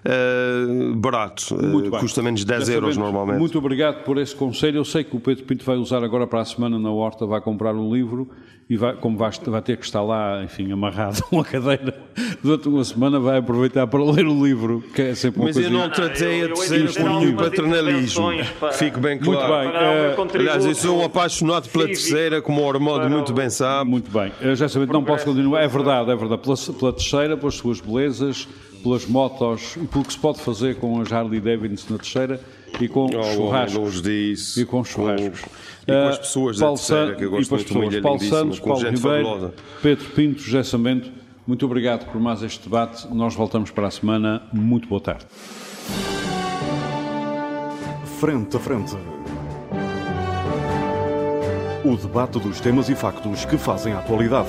[SPEAKER 6] eh, barato,
[SPEAKER 2] Muito bem.
[SPEAKER 6] custa menos de 10
[SPEAKER 2] Já
[SPEAKER 6] euros
[SPEAKER 2] sabemos.
[SPEAKER 6] normalmente.
[SPEAKER 2] Muito obrigado por esse conselho. Eu sei que o Pedro Pinto vai usar agora para a semana na horta, vai comprar um livro e vai, como vai, vai ter que estar lá, enfim, amarrado *laughs* a uma cadeira durante uma semana, vai aproveitar para ler o livro, que é sempre uma
[SPEAKER 6] Mas eu
[SPEAKER 2] coisa.
[SPEAKER 6] não tratei
[SPEAKER 3] eu-
[SPEAKER 6] a
[SPEAKER 3] eu
[SPEAKER 6] terceira por nenhum paternalismo.
[SPEAKER 3] para-
[SPEAKER 6] Fique bem
[SPEAKER 2] Muito
[SPEAKER 6] claro.
[SPEAKER 2] bem.
[SPEAKER 3] Para dar o meu
[SPEAKER 2] Eh,
[SPEAKER 3] contributo
[SPEAKER 6] Aliás, eu sou um apaixonado pela terceira, como o
[SPEAKER 3] Para
[SPEAKER 6] muito bem sabe.
[SPEAKER 2] Muito bem. Eu já sabia, não posso continuar. É verdade, é verdade. Pela, pela terceira, pelas suas belezas, pelas motos e pelo que se pode fazer com as Harley Davidson na terceira e com
[SPEAKER 6] Oh,
[SPEAKER 2] churrascos.
[SPEAKER 6] disso.
[SPEAKER 2] E com churrascos.
[SPEAKER 6] E com as
[SPEAKER 2] Eh,
[SPEAKER 6] pessoas da
[SPEAKER 2] San-
[SPEAKER 6] que eu
[SPEAKER 2] e
[SPEAKER 6] gosto
[SPEAKER 2] com as
[SPEAKER 6] muito de uma
[SPEAKER 2] pessoas. Paulo Santos,
[SPEAKER 6] com
[SPEAKER 2] Paulo
[SPEAKER 6] gente
[SPEAKER 2] Ribeiro,
[SPEAKER 6] fabulosa.
[SPEAKER 2] Pedro Pinto, José Samento, muito obrigado por mais este debate. Nós voltamos para a semana. Muito boa tarde.
[SPEAKER 1] Frente a frente. O debate dos temas e factos que fazem a atualidade.